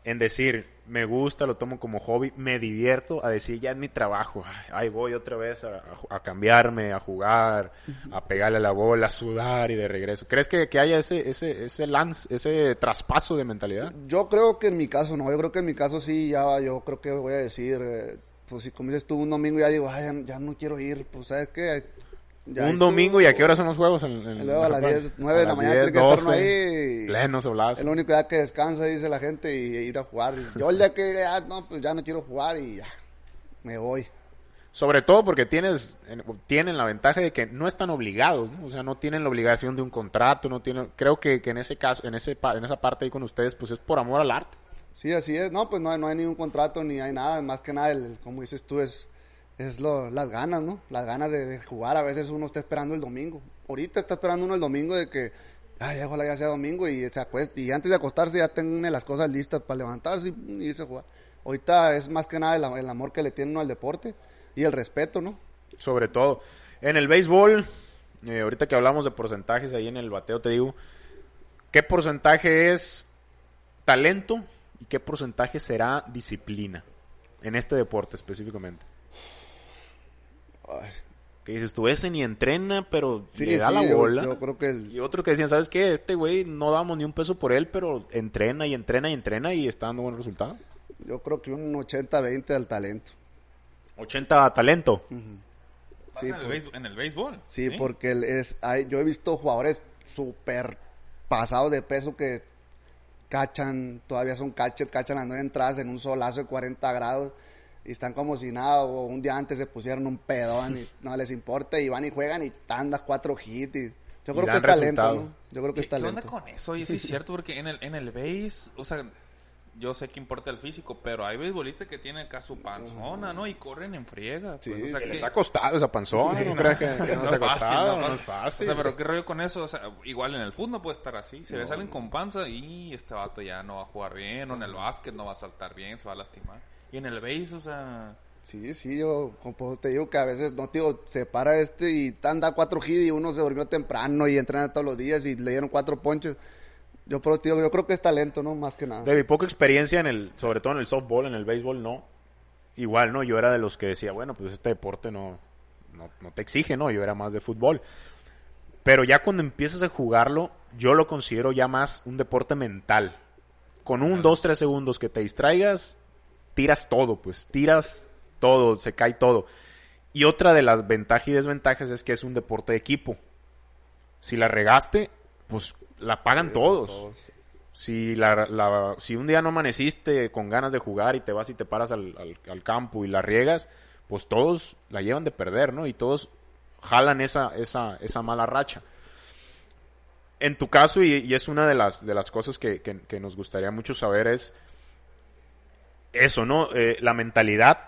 en decir, me gusta, lo tomo como hobby, me divierto, a decir, ya es mi trabajo, ay, ahí voy otra vez a cambiarme, a jugar, a pegarle a la bola, a sudar y de regreso. ¿Crees que, que haya ese, ese, ese lance, ese traspaso de mentalidad? Yo creo que en mi caso no, yo creo que en mi caso sí, ya yo creo que voy a decir, eh, pues si como dices tú un domingo ya digo, ay, ya, ya no quiero ir, pues sabes qué, Ya un domingo y a qué hora son los juegos? En, en- Luego a las en- 10, 9 de la mañana 10, tiene que estar uno 12, ahí. y- Plenos o Es lo único ya que descansa, dice la gente, y, ir a jugar. Yo el día que ya, no, pues ya no quiero jugar y ya, me voy. Sobre todo porque tienes, en- tienen la ventaja de que no están obligados, ¿no? O sea, no tienen la obligación de un contrato, no tienen, creo que, que en ese caso, en ese en esa parte ahí con ustedes, pues es por amor al arte. Sí, así es. No, pues no, no hay ningún contrato ni hay nada. Más que nada, el, como dices tú, es, es lo, las ganas, ¿no? Las ganas de, jugar. A veces uno está esperando el domingo. Ahorita está esperando uno el domingo de que, ay, ojalá ya sea domingo y se acueste. Y antes de acostarse ya tiene las cosas listas para levantarse y, y irse a jugar. Ahorita es más que nada el, el amor que le tiene uno al deporte y el respeto, ¿no? Sobre todo. En el béisbol, eh, ahorita que hablamos de porcentajes ahí en el bateo, te digo, ¿qué porcentaje es talento y qué porcentaje será disciplina? En este deporte específicamente. Ay, Que dices tú, ese ni entrena, pero sí, le da sí, la bola. Yo, creo que el- Y otro que decían, ¿sabes qué? Este güey no damos ni un peso por él, pero entrena y entrena y entrena y está dando buenos resultados. yo creo que un 80-20 al talento. 80 talento. Pasa Sí, en, el por- en el béisbol. Sí, porque el- es, hay, yo he visto jugadores súper pasados de peso que cachan, todavía son catcher, cachan las nueve entradas en un solazo de 40 grados y están como si nada, o un día antes se pusieron un pedón y no les importa y van y juegan y tandas cuatro hits y yo creo que es talento, resultado. ¿no? Yo creo que ¿Qué, es qué onda talento. con eso? Y sí es cierto, porque en el, en el béis, o sea, yo sé que importa el físico, pero hay beisbolistas que tienen acá su panzona, ¿no? Y corren en friega. Sí, pues, o sea, se que- Les ha costado esa panzona, ¿no crees que, que no no se ha es fácil, costado? no, No es fácil. O sea, pero qué rollo con eso, o sea, igual en el fútbol no puede estar así. Se salen con panza y este vato ya no va a jugar bien, o en el básquet no va a saltar bien, se va a lastimar. Y en el béis, o sea, Sí, sí, yo te digo que a veces, no te digo, se para este y anda cuatro hits y uno se durmió temprano y entrena todos los días y le dieron cuatro ponches. Yo, pero, digo, yo creo que es talento, ¿no? Más que nada. De mi poca experiencia en el, sobre todo en el softball, en el béisbol, no. Igual, ¿no? Yo era de los que decía, bueno, pues este deporte no, no, no te exige, ¿no? Yo era más de fútbol. Pero ya cuando empiezas a jugarlo, yo lo considero ya más un deporte mental. Con un, dos, tres segundos que te distraigas, tiras todo, pues. Tiras todo, se cae todo. Y otra de las ventajas y desventajas es que es un deporte de equipo. Si la regaste, pues la pagan todos. Si, la, la- si un día no amaneciste con ganas de jugar y te vas y te paras al, al- al campo y la riegas, pues todos la llevan de perder, ¿no? Y todos jalan esa, esa, esa mala racha. En tu caso, y, y es una de las, de las cosas que, que- que nos gustaría mucho saber, es eso, ¿no? Eh, la mentalidad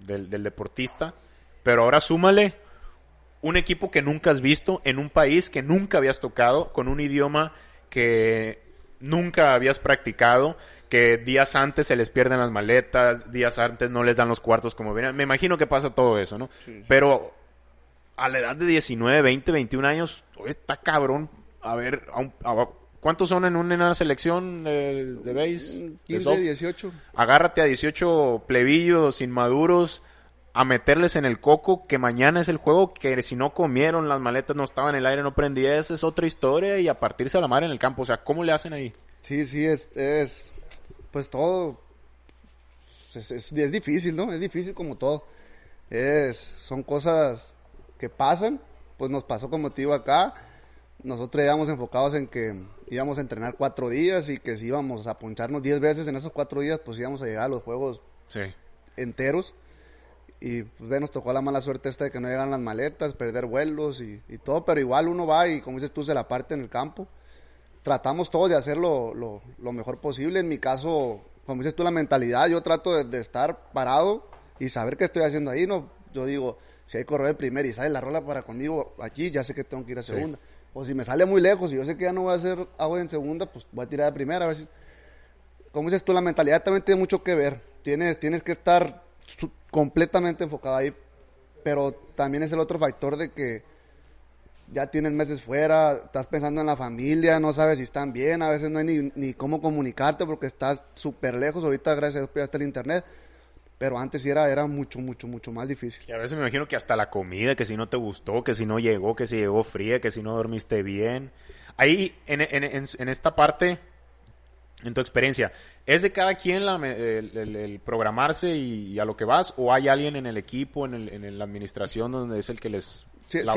del, del deportista, pero ahora súmale un equipo que nunca has visto en un país que nunca habías tocado, con un idioma que nunca habías practicado, que días antes se les pierden las maletas, días antes no les dan los cuartos como vienen. Me imagino que pasa todo eso, ¿no? Pero a la edad de 19, 20, 21 años, está cabrón. A ver, a un- a- ¿cuántos son en una selección de, de base? de 15, soft? 18. agárrate a 18 plebillos inmaduros a meterles en el coco que mañana es el juego que si no comieron las maletas no estaban en el aire no prendía esa es otra historia y a partirse a la mar en el campo o sea cómo le hacen ahí Sí, sí, es, es pues todo, es, es, es difícil, ¿no? Es difícil como todo. Es, son cosas que pasan, pues nos pasó como te digo acá, nosotros íbamos enfocados en que íbamos a entrenar cuatro días y que si íbamos a poncharnos diez veces en esos cuatro días, pues íbamos a llegar a los juegos sí enteros. Y pues ve, nos tocó la mala suerte esta de que no llegan las maletas, perder vuelos y, y todo, pero igual uno va y como dices tú, se la parte en el campo. Tratamos todos de hacer lo, lo- lo mejor posible. En mi caso, como dices tú, la mentalidad, yo trato de, de estar parado y saber qué estoy haciendo ahí. No, yo digo, si hay correr primero y sale la rola para conmigo aquí, ya sé que tengo que ir a segunda. O si me sale muy lejos y yo sé que ya no voy a hacer agua en segunda, pues voy a tirar de primera a ver si como dices tú, la mentalidad también tiene mucho que ver. Tienes, tienes que estar completamente enfocado ahí. Pero también es el otro factor de que ya tienes meses fuera, estás pensando en la familia, no sabes si están bien, a veces no hay ni, cómo comunicarte porque estás súper lejos, ahorita gracias a Dios pues, ya está el internet, pero antes era, era mucho, mucho, mucho más difícil. Y a veces me imagino que hasta la comida, que si no te gustó, que si no llegó, que si llegó fría, que si no dormiste bien. Ahí, en, en, en esta parte, en tu experiencia, ¿es de cada quien la, el, el- el programarse y, y a lo que vas? ¿O hay alguien en el equipo, en, el, en la administración, donde es el que les el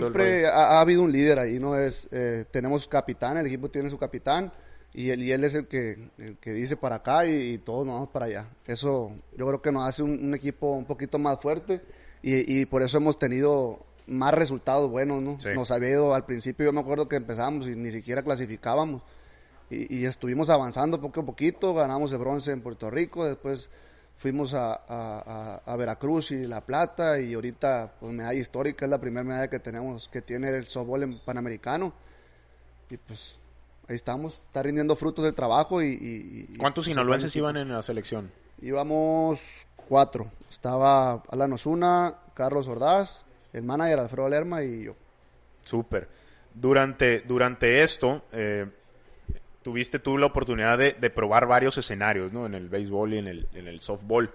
siempre el ha, ha habido un líder ahí, ¿no? Es, eh, tenemos capitán, el equipo tiene su capitán y él, y él es el que, el que dice para acá y, y todos nos vamos para allá. Eso yo creo que nos hace un, un equipo un poquito más fuerte y, y por eso hemos tenido más resultados buenos, ¿no? Sí. Nos había ido al principio, yo me acuerdo que empezamos y ni siquiera clasificábamos y, y estuvimos avanzando poco a poquito, ganamos el bronce en Puerto Rico, después fuimos a, a- a- Veracruz y La Plata y ahorita pues medalla histórica, es la primera medalla que tenemos, que tiene el softball en Panamericano y pues ahí estamos, está rindiendo frutos del trabajo y... y- ¿Cuántos sinaloenses iban en la selección? Íbamos cuatro, estaba Alan Osuna, Carlos Ordaz, el manager Alfredo Lerma y yo. Súper. Durante, durante esto, eh, tuviste tú la oportunidad de, de probar varios escenarios, ¿no? En el béisbol y en el, en softball.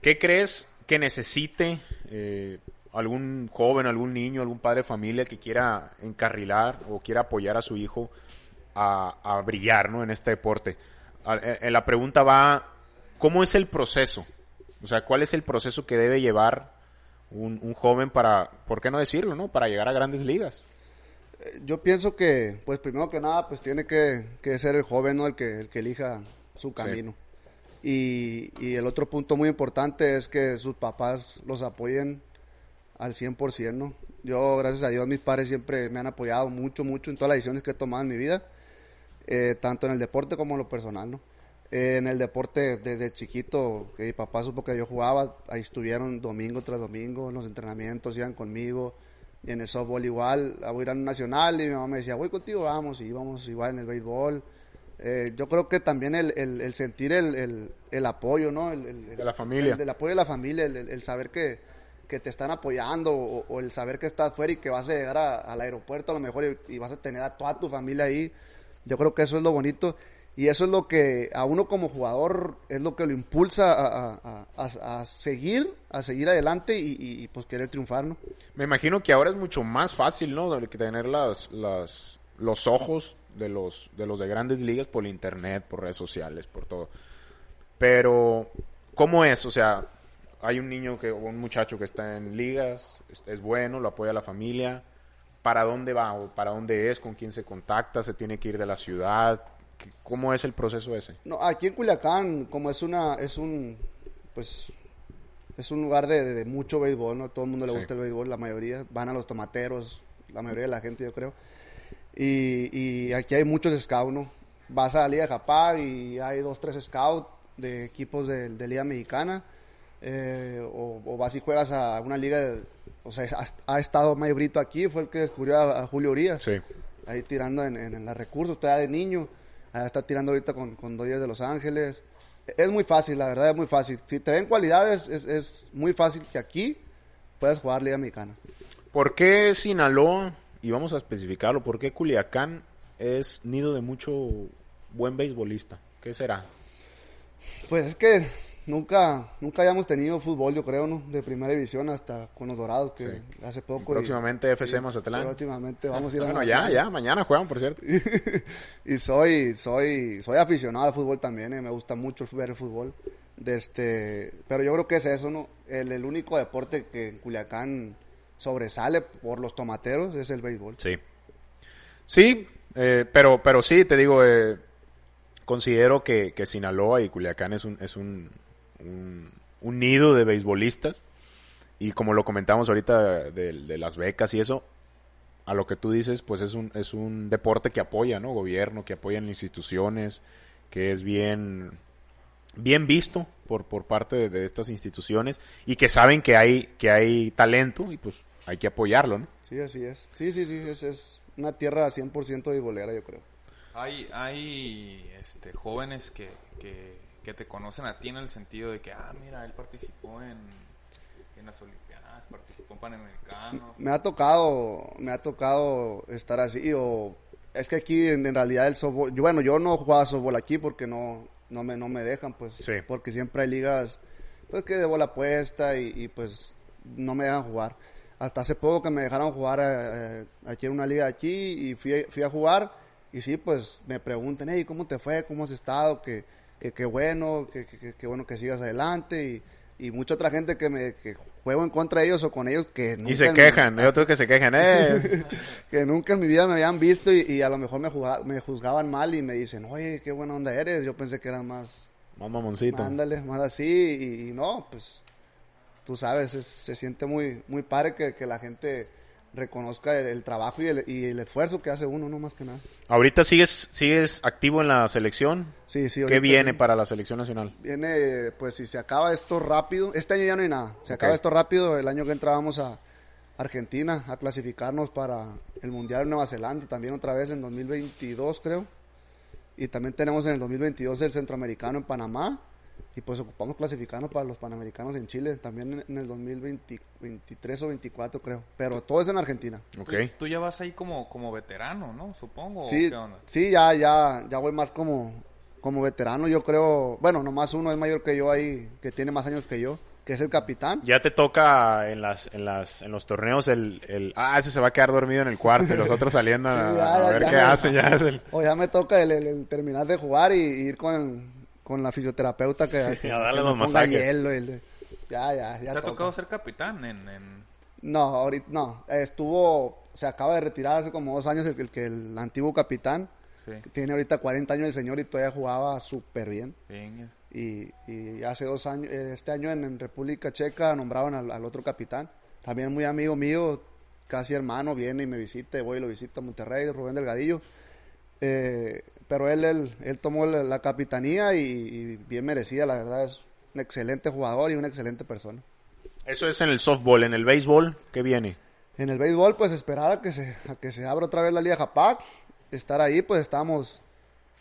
¿Qué crees que necesite eh, algún joven, algún niño, algún padre de familia que quiera encarrilar o quiera apoyar a su hijo a, brillar, ¿no? En este deporte. Eh, eh, la pregunta va, ¿cómo es el proceso? O sea, ¿cuál es el proceso que debe llevar un joven para, ¿por qué no decirlo, no? Para llegar a grandes ligas. Yo pienso que, pues primero que nada, pues tiene que, que ser el joven, ¿no? El que, el que elija su camino. Y, y el otro punto muy importante es que sus papás los apoyen al 100%, ¿no? Yo, gracias a Dios, mis padres siempre me han apoyado mucho, mucho en todas las decisiones que he tomado en mi vida, eh, tanto en el deporte como en lo personal, ¿no? Eh, en el deporte, desde chiquito, que mi papá supo que yo jugaba, ahí estuvieron domingo tras domingo, en los entrenamientos, iban conmigo, y en el softball igual, a ir a un nacional, y mi mamá me decía, voy contigo, vamos, y íbamos igual en el béisbol. Eh, yo creo que también el, el- el sentir el, el- apoyo, ¿no? El, De la familia. el apoyo de la familia, el, saber que, que te están apoyando o, o el saber que estás fuera y que vas a llegar a- al aeropuerto a lo mejor y, y vas a tener a toda tu familia ahí. Yo creo que eso es lo bonito y eso es lo que a uno como jugador es lo que lo impulsa a, a- a- seguir, a seguir adelante y, pues querer triunfar, ¿no? Me imagino que ahora es mucho más fácil, ¿no? Tener las, las, los ojos de los, de los de grandes ligas por internet, por redes sociales, por todo. Pero, ¿cómo es? O sea, hay un niño que, o un muchacho que está en ligas, es, es bueno, lo apoya la familia. ¿Para dónde va? ¿O ¿Para dónde es? ¿Con quién se contacta? ¿Se tiene que ir de la ciudad? ¿Qué- ¿Cómo es el proceso ese? No, aquí en Culiacán, como es una, es un, pues, es un lugar de, mucho béisbol, ¿no? Todo el mundo le Sí. gusta el béisbol, la mayoría, van a los tomateros, la mayoría de la gente, yo creo. Y, y aquí hay muchos scouts, ¿no? Vas a la Liga Japag y hay dos, tres scouts de equipos de, de Liga Mexicana. eh, o, o vas y juegas a una liga, de- o sea, ha, ha estado May Brito aquí, fue el que descubrió a, a Julio Urias Sí. ahí tirando en, en, en los recursos, todavía de niño, está tirando ahorita con, con Dodgers de Los Ángeles. Es muy fácil, la verdad es muy fácil. Si te ven cualidades, es, es muy fácil que aquí puedas jugar Liga Mexicana. ¿Por qué Sinaloa, y vamos a especificarlo, por qué Culiacán es nido de mucho buen beisbolista? ¿Qué será? Pues es que nunca nunca habíamos tenido fútbol, yo creo, ¿no? De primera división hasta con los Dorados, que Sí. hace poco. y- Próximamente FC sí, Mazatlán. Próximamente vamos a ir a Bueno, ya, ya, mañana juegan, por cierto. y soy soy soy aficionado al fútbol también eh, me gusta mucho ver el fútbol de este pero yo creo que es eso no el, el único deporte que en Culiacán sobresale por los tomateros es el béisbol Sí. Sí, eh, pero, pero sí, te digo, eh, considero que, que Sinaloa y Culiacán es un, es un, un, un nido de beisbolistas. Y como lo comentamos ahorita de, de las becas y eso, a lo que tú dices, pues es un, es un deporte que apoya, ¿no? Gobierno, que apoyan instituciones, que es bien, bien visto por, por parte de, de estas instituciones y que saben que hay, que hay talento y pues hay que apoyarlo, ¿no? sí así es sí sí sí es, es una tierra 100% beisbolera yo creo Hay, hay este, jóvenes que, que, que te conocen a ti en el sentido de que, ah, mira, él participó en, en las Olimpiadas participó en Panamericano. Me ha tocado, me ha tocado estar así, o es que aquí en, en realidad el softball, yo, bueno, yo no jugaba softball aquí porque no, no me, no me dejan, pues, Sí. porque siempre hay ligas, pues que de bola puesta y, y, pues no me dejan jugar. Hasta hace poco que me dejaron jugar eh, eh, aquí en una liga aquí y fui, fui a jugar y sí, pues me preguntan, hey, ¿cómo te fue? ¿Cómo has estado? Que, que, que bueno, que, que, que- que bueno que sigas adelante y, y mucha otra gente que me que juego en contra de ellos o con ellos que nunca Y se quejan, hay otros que se quejan, eh. que nunca en mi vida me habían visto y, y a lo mejor me, juga- me juzgaban mal y me dicen, oye, qué buena onda eres. Yo pensé que eras más, Más mamoncito. ándale, más así y, y no, pues tú sabes, es- se siente muy muy padre que, que la gente reconozca el, el trabajo y el, y el esfuerzo que hace uno, no más que nada. Ahorita sigues, sigues activo en la selección. Sí, sí. ¿Qué viene sí. para la selección nacional? Viene, pues si se acaba esto rápido, este año ya no hay nada, se acaba esto rápido, el año que entra vamos a Argentina a clasificarnos para el Mundial de Nueva Zelanda, también otra vez en 2022 creo, y también tenemos en el 2022 el Centroamericano en Panamá, y pues ocupamos clasificarnos para los Panamericanos en Chile, también en, el 2023 o 24 creo, pero todo es en Argentina. Ok. Tú, tú ya vas ahí como, como veterano, ¿no? Supongo. ¿o Sí, ¿Qué onda? sí, ya, ya, ya voy más como, como veterano, yo creo, bueno, nomás uno es mayor que yo ahí, que tiene más años que yo, que es el capitán. Ya te toca en las, en las, en los torneos el, el, ah, ese se va a quedar dormido en el cuarto y los otros saliendo a, Sí, ya, a ya, ver ya qué hacen, ya es el, O ya me toca el, el- el terminar de jugar y, y ir con, con la fisioterapeuta que, que- a darle que los masajes. hielo y el- ya, ya, ya ¿Te ha toca. tocado ser capitán en, en- No, ahorita no. Estuvo, se acaba de retirar hace como dos años el, el que el antiguo capitán. Sí. que Tiene ahorita 40 años el señor y todavía jugaba súper bien. Bien. Y, y hace dos años, eh, este año en, en República Checa nombraron al, al otro capitán. También muy amigo mío, casi hermano, viene y me visita, voy y lo visito a Monterrey, Rubén Delgadillo. Eh, pero él, él, él tomó la, la capitanía y, y bien merecida, la verdad, es un excelente jugador y una excelente persona. Eso es en el softball, en el béisbol, ¿qué viene? En el béisbol, pues esperar a que se, a que se abra otra vez la Liga Japac, estar ahí, pues estábamos,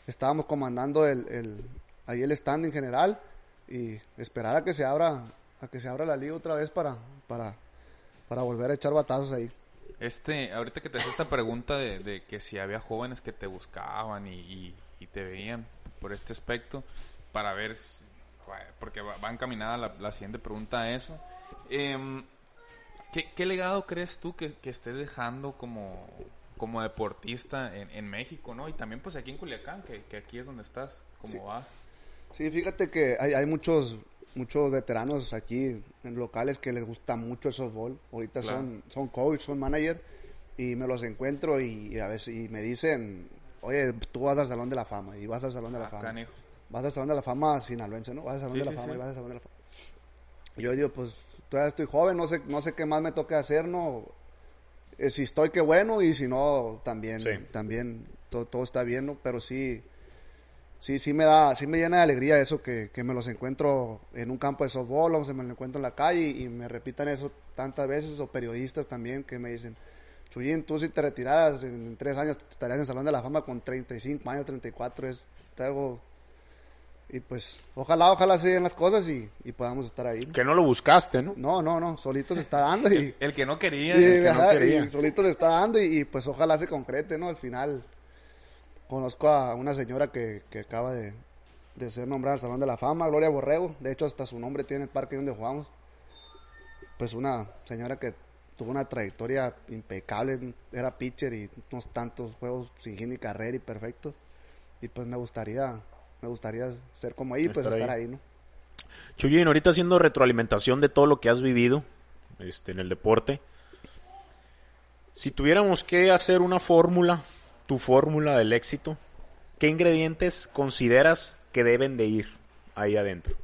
estábamos comandando el, el, ahí el standing general y esperar a que se abra, a que se abra la liga otra vez para, para, para volver a echar batazos ahí. Este, ahorita que te hacía esta pregunta de, de que si había jóvenes que te buscaban y, y- y te veían por este aspecto, para ver, porque va, encaminada la, la siguiente pregunta a eso. Em, ¿qué, qué legado crees tú que, que estés dejando como, como deportista en, en México, no? Y también pues aquí en Culiacán, que, que aquí es donde estás, ¿cómo vas? Sí, fíjate que hay, hay muchos muchos veteranos aquí en locales que les gusta mucho el softball. Ahorita Claro. son son coach, son manager y me los encuentro y, y a veces y me dicen, "Oye, tú vas al Salón de la Fama" y vas al Salón de la Ah, Fama. canijo. Vas al Salón de la Fama sinaloense, ¿no? Vas al Salón Sí, de la sí, Fama sí. y vas al Salón de la Fama. Y yo digo, pues todavía estoy joven, no sé no sé qué más me toque hacer, ¿no? Eh, si estoy, qué bueno, y si no, también, también todo, todo está bien, ¿no? Pero sí, sí, sí me da, sí me llena de alegría eso, que, que me los encuentro en un campo de softball, o se me lo encuentro en la calle y, y me repitan eso tantas veces, o periodistas también que me dicen, Chuyín, tú si te retiraras en, en tres años estarías en el Salón de la Fama con 35 años, 34, es algo... Y pues, ojalá, ojalá se den las cosas y, y podamos estar ahí. Que no lo buscaste, ¿no? No, no, no, solito se está dando y... El que no quería. Y, el que no quería. y solito le está dando y, y, pues ojalá se concrete, ¿no? Al final conozco a una señora que, que acaba de, de ser nombrada al Salón de la Fama, Gloria Borrego. De hecho, hasta su nombre tiene el parque donde jugamos. Pues una señora que tuvo una trayectoria impecable, era pitcher y unos tantos juegos sin hit ni carrera y perfectos. Y pues me gustaría, me gustaría ser como ahí, pues Estar estar ahí. ahí, ¿no? Chuyín, ahorita haciendo retroalimentación de todo lo que has vivido este, en el deporte. Si tuviéramos que hacer una fórmula, tu fórmula del éxito, ¿qué ingredientes consideras que deben de ir ahí adentro?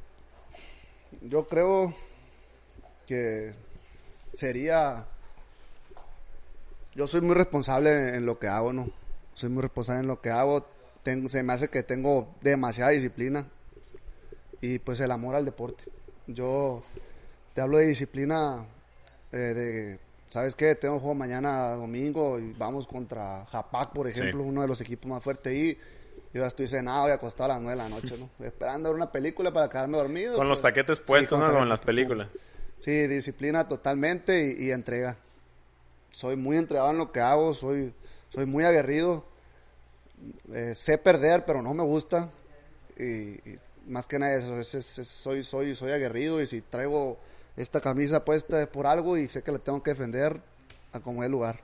Yo creo que sería... Yo soy muy responsable en lo que hago, ¿no? Soy muy responsable en lo que hago. Tengo, se me hace que tengo demasiada disciplina y pues el amor al deporte. Yo te hablo de disciplina eh, de, ¿sabes qué? Tengo juego mañana domingo y vamos contra Japac, por ejemplo, Sí. uno de los equipos más fuertes y yo ya estoy cenado y acostado a las 9 de la noche, ¿no? Esperando ver una película para quedarme dormido. Con los pues. taquetes puestos, ¿no? Como en las películas. Sí, disciplina totalmente y, y entrega. Soy muy entregado en lo que hago, soy, soy muy aguerrido. Eh, sé perder, pero no me gusta. Y, y más que nada eso, es- es- es- soy, soy, soy aguerrido y si traigo esta camisa puesta es por algo y sé que la tengo que defender a como el lugar.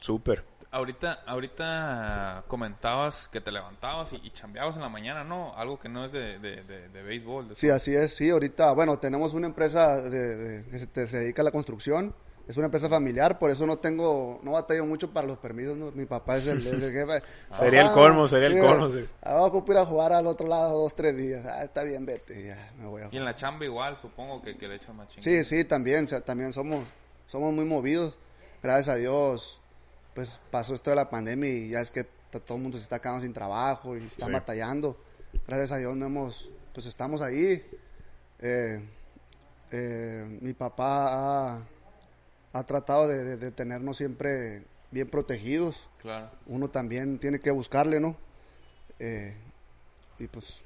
Súper. Ahorita, ahorita comentabas que te levantabas y, y chambeabas en la mañana, ¿no? Algo que no es de, de, de, de béisbol. de Sí, así es, sí, ahorita, bueno, tenemos una empresa de, de- que se, se dedica a la construcción, es una empresa familiar, por eso no tengo, no batallo mucho para los permisos, ¿no? mi papá es el, es el jefe. Sería el colmo, sería el colmo, sí. Ah, vamos a ir a jugar al otro lado dos, tres días, ah, está bien, vete, ya, me voy a Y en la chamba igual, supongo que, que le echan más chingada. Sí, sí, también, o sea, también somos, somos muy movidos. Gracias a Dios, pues pasó esto de la pandemia y ya es que todo el mundo se está quedando sin trabajo y está Sí. batallando. Gracias a Dios no hemos, pues estamos ahí. Eh, eh, mi papá ha, ha tratado de, de- de tenernos siempre bien protegidos. Claro. Uno también tiene que buscarle, ¿no? Eh, y pues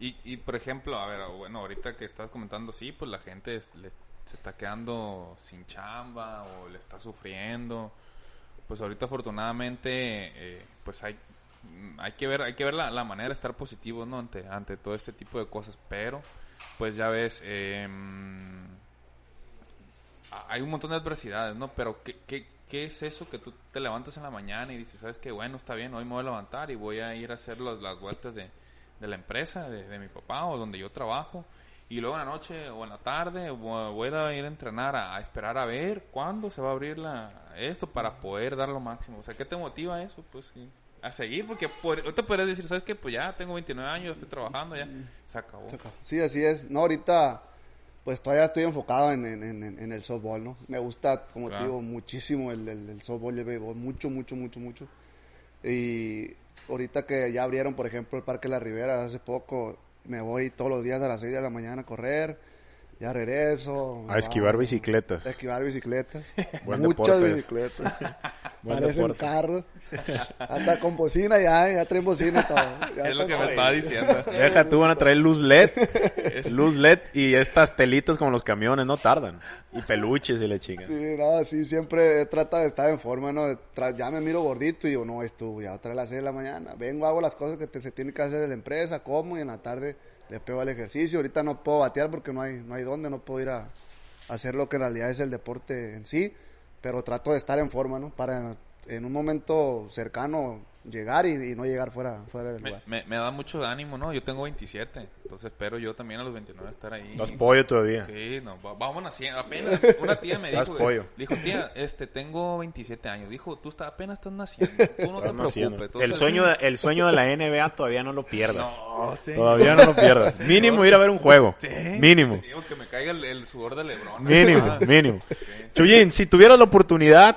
Y, y por ejemplo, a ver, bueno, ahorita que estás comentando, sí, pues la gente es- le- se está quedando sin chamba o le está sufriendo. Pues ahorita afortunadamente, eh, pues hay, hay que ver, hay que ver la, la manera de estar positivo, ¿no? Ante, ante todo este tipo de cosas, pero, pues ya ves, eh, hay un montón de adversidades, ¿no? Pero ¿qué, qué, qué es eso que tú te levantas en la mañana y dices, sabes qué, bueno, está bien, hoy me voy a levantar y voy a ir a hacer las, las vueltas de, de la empresa, de, de mi papá o donde yo trabajo? Y luego en la noche o en la tarde vo- voy a ir a entrenar a, a esperar a ver cuándo se va a abrir la, esto para poder dar lo máximo. O sea, ¿qué te motiva eso? Pues sí, a seguir, porque por, ahorita podrías decir, ¿sabes qué? Pues ya tengo 29 años, estoy trabajando, ya se acabó. Sí, así es. No, ahorita, pues todavía estoy enfocado en, en, en, en el softball, ¿no? Me gusta, como Claro. te digo, muchísimo el, el, el softball y el béisbol. Mucho, mucho, mucho, mucho. Y ahorita que ya abrieron, por ejemplo, el Parque La Ribera hace poco, me voy todos los días a las 6 de la mañana a correr. Ya regreso. A esquivar vamos, bicicletas. A esquivar bicicletas. Buen Muchas deporte. bicicletas. Buen Parecen deporte. carros. Hasta con bocina ya, ya traen bocina y todo. Ya Es lo que me estaba diciendo. Deja tú, van a traer luz LED. luz LED y estas telitas como los camiones, no tardan. Y peluches y le chingan. Sí, no, sí, siempre trata de estar en forma, ¿no? Ya me miro gordito y digo, no, estuvo ya otra vez a las 6 de la mañana. Vengo, hago las cosas que te- se tienen que hacer en la empresa, como y en la tarde le pego al ejercicio. Ahorita no puedo batear porque no hay, no hay dónde, no puedo ir a, a hacer lo que en realidad es el deporte en sí, pero trato de estar en forma, ¿no? Para en un momento cercano llegar y, y no llegar fuera, fuera del Me, lugar. me, me da mucho ánimo, ¿no? Yo tengo 27, entonces espero yo también a los 29 estar ahí. Das pollo todavía. Sí, no, va- vamos haciendo. Apenas una tía me dijo, pollo. dijo, tía, este, tengo 27 años. Dijo, tú está, apenas estás naciendo, tú no te Están naciendo. preocupes. El sueño, de, el sueño de la NBA todavía no lo pierdas. No, sí. Todavía no lo pierdas. Mínimo ir a ver un juego. Sí. Mínimo. Sí, que me caiga el, el sudor de Lebron. Mínimo, mínimo. Chuyín, si tuvieras la oportunidad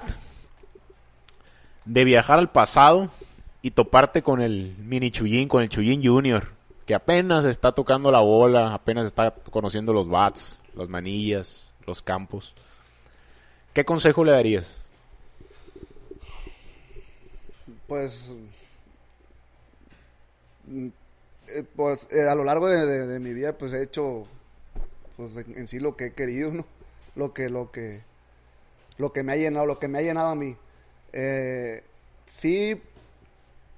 de viajar al pasado y toparte con el mini Chuyín, con el Chuyín Junior, que apenas está tocando la bola, apenas está conociendo los bats, las manillas, los campos, ¿qué consejo le darías? Pues, eh, pues eh, a lo largo de, mi vida, pues he hecho, pues en, sí lo que he querido, ¿no? Lo que, lo que, lo que me ha llenado, lo que me ha llenado a mí. Eh, si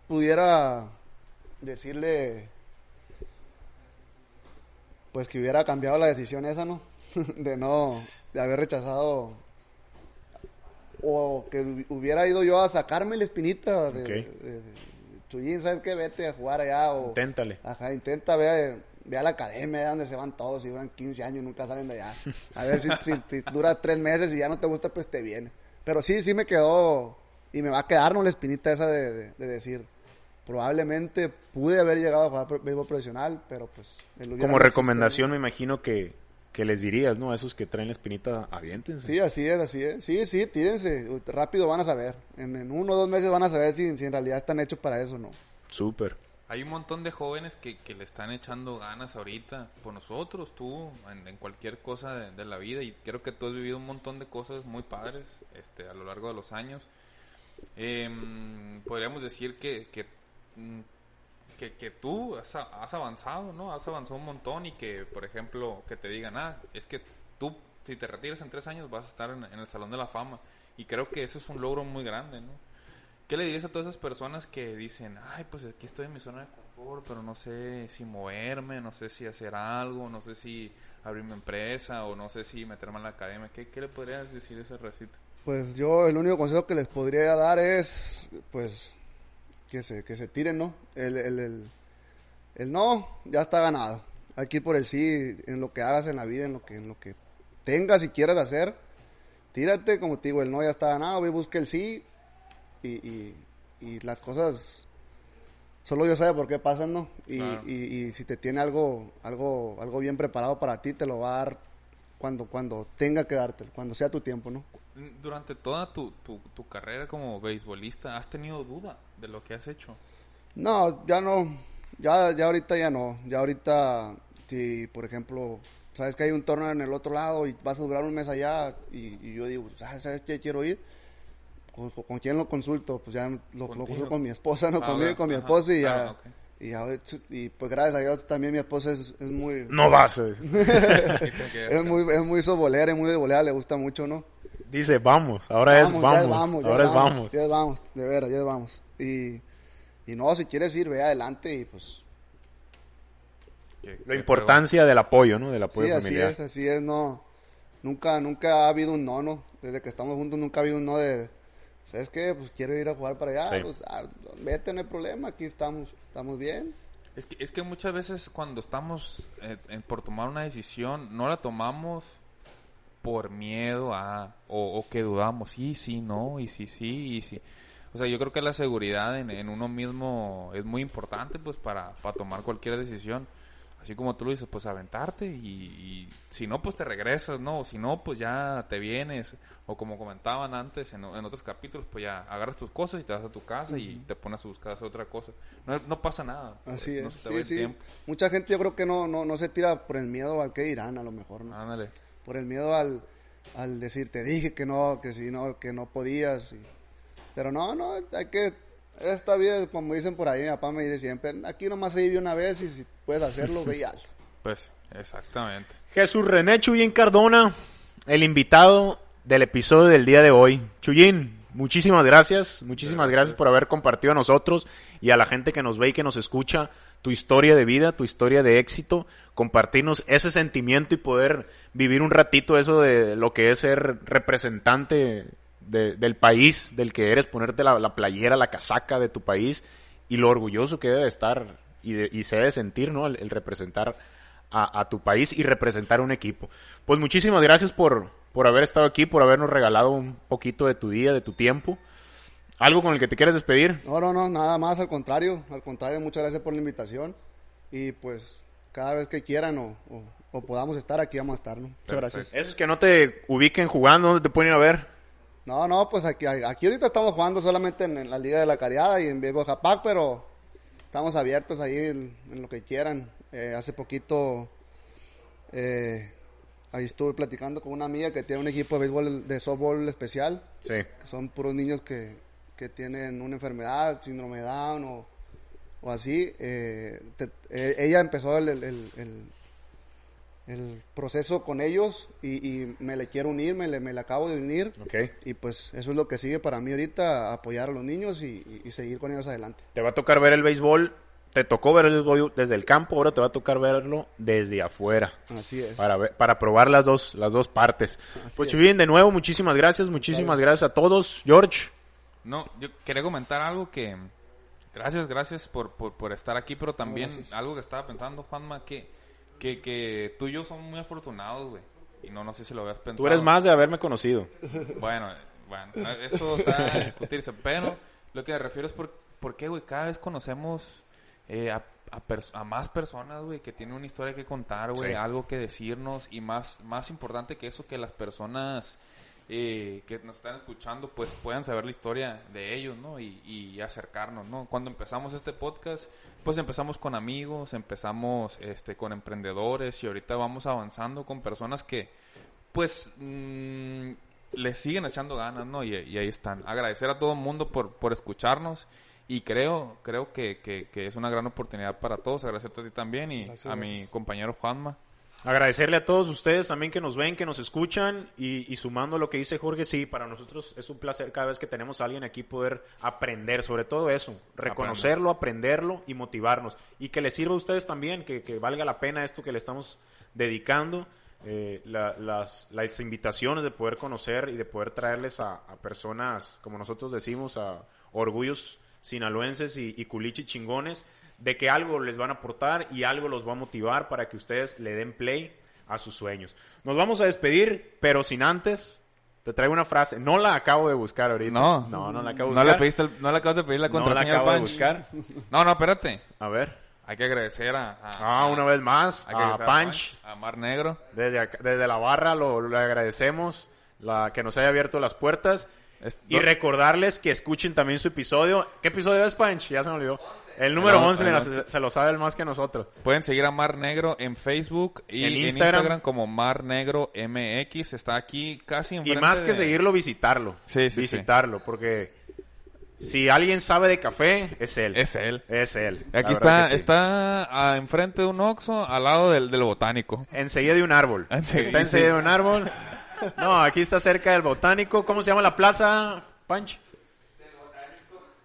pudiera decirle, pues que hubiera cambiado la decisión esa, ¿no? de no, de haber rechazado o que hu- hubiera ido yo a sacarme la espinita de, Ok. de- de- Chuyín, ¿sabes qué? Vete a jugar allá o... Inténtale. Ajá, intenta ver, ve a la academia allá donde se van todos y duran 15 años y nunca salen de allá. A ver si, si, si dura tres meses y ya no te gusta, pues te viene. Pero sí, sí me quedó y me va a quedar ¿no? la espinita esa de decir, probablemente pude haber llegado a jugar béisbol profesional, pero pues... Como recomendación me imagino que, que les dirías, ¿no? A esos que traen la espinita, aviéntense. Sí, así es, así es. Sí, sí, tírense. Rápido van a saber. En, en uno o dos meses van a saber si, si en realidad están hechos para eso o no. Súper. Hay un montón de jóvenes que, que le están echando ganas ahorita por nosotros, tú, en, en cualquier cosa de, de la vida. Y creo que tú has vivido un montón de cosas muy padres este, a lo largo de los años. Em, podríamos decir que, que, que, que tú has, has avanzado, ¿no? Has avanzado un montón y que, por ejemplo, que te digan, ah, es que tú si te retiras en tres años vas a estar en, en el Salón de la Fama. Y creo que eso es un logro muy grande, ¿no? ¿Qué le dirías a todas esas personas que dicen, ay, pues aquí estoy en mi zona de confort, pero no sé si moverme, no sé si hacer algo, no sé si abrir mi empresa o no sé si meterme en la academia? ¿Qué, qué le podrías decir a ese recito? Pues yo el único consejo que les podría dar es, pues, que se, que se tiren, ¿no? El, el, el, el no ya está ganado. Hay que ir por el sí en lo que hagas en la vida, en lo que, en lo que tengas y quieras hacer. Tírate, como te digo, el no ya está ganado, ve, busca el sí y, y, y las cosas solo Dios sabe por qué pasan, ¿no? Y, Claro. y, y si te tiene algo, algo, algo bien preparado para ti, te lo va a dar cuando, cuando tenga que dártelo, cuando sea tu tiempo, ¿no? Durante toda tu, tu, tu carrera como beisbolista, ¿has tenido duda de lo que has hecho? No, ya no, ya, ya ahorita ya no, ya ahorita, si por ejemplo, sabes que hay un torneo en el otro lado y vas a durar un mes allá y, y yo digo, "Ah, ¿sabes qué? Quiero ir. ¿Con, con quién lo consulto? Pues ya lo, lo consulto con mi esposa, no Ah, conmigo con mi esposa y ya, Ah, ok. y, ya- y pues gracias a Dios también mi esposa es, es muy, No vas. es muy, es muy sobolera, es muy de volea, le gusta mucho, ¿no? Dice, vamos. Ahora es ya vamos. ya Ahora es vamos. Ya vamos, de veras, ya vamos. Y, y no, si quieres ir, ve adelante y pues La importancia del apoyo, ¿no? Del apoyo Sí, así familiar. es, así es, no. Nunca, nunca ha habido un no, ¿no? Desde que estamos juntos nunca ha habido un no de, ¿sabes qué? Pues quiero ir a jugar para allá, Sí. pues ah, vete, no hay problema, aquí estamos, estamos bien. Es que, es que muchas veces cuando estamos eh, en- por tomar una decisión, no la tomamos por miedo a, o, o que dudamos, y sí, no, y sí, sí, y sí. O sea, yo creo que la seguridad en, en uno mismo es muy importante, pues, para, para tomar cualquier decisión. Así como tú lo dices, pues aventarte y, y si no, pues te regresas, ¿no? O si no, pues ya te vienes. O como comentaban antes en, en otros capítulos, pues ya agarras tus cosas y te vas a tu casa y te pones a buscar otra cosa. No, no pasa nada. Así no es, se te va sí, el sí. Mucha gente yo creo que no, no, no se tira por el miedo al que dirán, a lo mejor, ¿no? Ándale. Por el miedo al, al decir, te dije que no, que si no, que no podías. y- Pero no, no, hay que, esta vida, como dicen por ahí, mi papá me dice siempre, aquí nomás se vive una vez y si puedes hacerlo, ve y hazlo. Pues, exactamente. Jesús René Chuyín Cardona, el invitado del episodio del día de hoy. Chuyín, muchísimas gracias, muchísimas gracias por haber compartido a nosotros y a la gente que nos ve y que nos escucha tu historia de vida, tu historia de éxito, compartirnos ese sentimiento y poder vivir un ratito eso de lo que es ser representante de- del país del que eres, ponerte la, la playera, la casaca de tu país y lo orgulloso que debe estar y, de- y se debe sentir, ¿no? El, el representar a, a tu país y representar un equipo. Pues muchísimas gracias por, por haber estado aquí, por habernos regalado un poquito de tu día, de tu tiempo. ¿Algo con el que te quieras despedir? No, no, no, nada más, al contrario, al contrario, muchas gracias por la invitación y pues cada vez que quieran o, o- o podamos estar aquí vamos a estar, ¿no? Muchas Perfecto. gracias. Esos que no te ubiquen jugando, ¿dónde te pueden ir a ver? No, no, pues aquí, aquí ahorita estamos jugando solamente en, en la Liga de la Caridad y en Viejo Japac, pero estamos abiertos ahí en, en lo que quieran. Eh, hace poquito eh, ahí estuve platicando con una amiga que tiene un equipo de béisbol, de softball especial, Sí. que son puros niños que, que tienen una enfermedad, síndrome de Down o, o así. eh, te- eh, ella empezó el, el- el- proceso con ellos y, y me le quiero unir, me le, me le acabo de unir. Y pues eso es lo que sigue para mí ahorita, apoyar a los niños y, y- y seguir con ellos adelante. Te va a tocar ver el béisbol. Te tocó ver el béisbol desde el campo, ahora te va a tocar verlo desde afuera. Así es. Para, ver- para probar las dos, las dos partes. Pues es. Chuyín, de nuevo, muchísimas gracias, muchísimas gracias a todos. George, No, yo quería comentar algo que... Gracias, gracias por, por, por estar aquí, pero también gracias. algo que estaba pensando, Juanma, que, que, que tú y yo somos muy afortunados, güey. Y no, no sé si lo habías pensado. tú eres más de haberme conocido. Bueno, bueno, eso está a discutirse, pero lo que me refiero es por, por qué, güey, cada vez conocemos eh, a, a, pers- a más personas, güey, que tienen una historia que contar, güey, Sí. algo que decirnos y más, más importante que eso, que las personas eh, que nos están escuchando, pues puedan saber la historia de ellos, ¿no? Y, y acercarnos, ¿no? Cuando empezamos este podcast, pues empezamos con amigos, empezamos este, con emprendedores y ahorita vamos avanzando con personas que, pues, mm, le siguen echando ganas, ¿no? Y, y ahí están. Agradecer a todo el mundo por, por escucharnos y creo, creo que, que, que es una gran oportunidad para todos. Agradecerte a ti también y Gracias, a mi gracias. compañero Juanma. Agradecerle a todos ustedes también que nos ven, que nos escuchan y, y sumando lo que dice Jorge, sí, para nosotros es un placer cada vez que tenemos a alguien aquí poder aprender, sobre todo eso, reconocerlo, aprenderlo y motivarnos. Y que les sirva a ustedes también, que, que valga la pena esto que le estamos dedicando, eh, la- las, las invitaciones de poder conocer y de poder traerles a, a personas, como nosotros decimos, a orgullos sinaloenses y, y culichi chingones, de que algo les van a aportar y algo los va a motivar para que ustedes le den play a sus sueños. Nos vamos a despedir, pero sin antes, te traigo una frase. No la acabo de buscar ahorita. No. no, no la acabo de No buscar. le, pediste el- no le acabas de pedir la No la contraseña acabo de Punch. buscar. No, no, espérate. A ver. Hay que agradecer a... a- Ah, una vez más, hay que a Punch. A Mar Negro. Desde, acá- desde la barra lo, le agradecemos la, que nos haya abierto las puertas. Es- Y recordarles que escuchen también su episodio. ¿Qué episodio es, Punch? Ya se me olvidó. El número on- 11, el mira, 11. se, se lo sabe el más que nosotros. Pueden seguir a Mar Negro en Facebook y En en Instagram. Como Mar Negro MX. Está aquí casi Y enfrente más que de- seguirlo, visitarlo. Sí, sí, sí. Visitarlo, porque si alguien sabe de café, es él. Es él. Es él. Aquí está, sí. está ah, enfrente de un Oxxo, al lado del, del botánico. Enseguida de un árbol. Enseguida, está enseguida de un árbol. No, aquí está cerca del botánico. ¿Cómo se llama la plaza, Punch?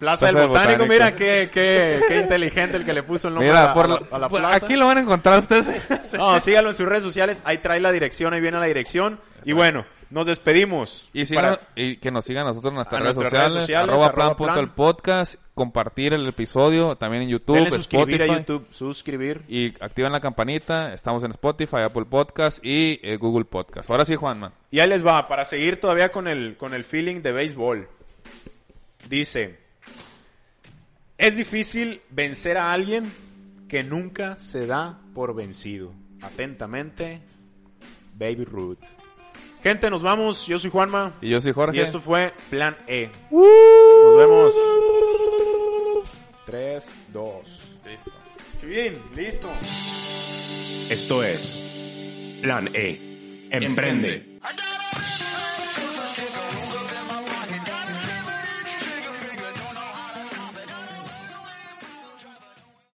Plaza del Plaza del botánico. Botánico. Mira qué, qué, qué inteligente el que le puso el nombre a, Mira, la- por a la, a plaza. aquí lo van a encontrar ustedes. No, síganlo en sus redes sociales. Ahí trae la dirección, ahí viene la dirección. Y bueno, nos despedimos. Y, Para- sigan- y que nos sigan a nosotros en nuestras, A redes, nuestras sociales, redes sociales, arroba arroba plan punto el podcast, compartir el episodio también en YouTube, denle suscribir Spotify, a YouTube. Suscribir. y activen la campanita, estamos en Spotify, Apple Podcast y eh, Google Podcast. Ahora sí, Juanma. Y ahí les va, para seguir todavía con el, con el feeling de béisbol. Dice, es difícil vencer a alguien que nunca se da por vencido. Atentamente, Baby Ruth. Gente, nos vamos. Yo soy Juanma. Y yo soy Jorge. Y esto fue Plan E. Nos vemos. 3, 2. Listo. Bien, listo. Esto es Plan E. Emprende. A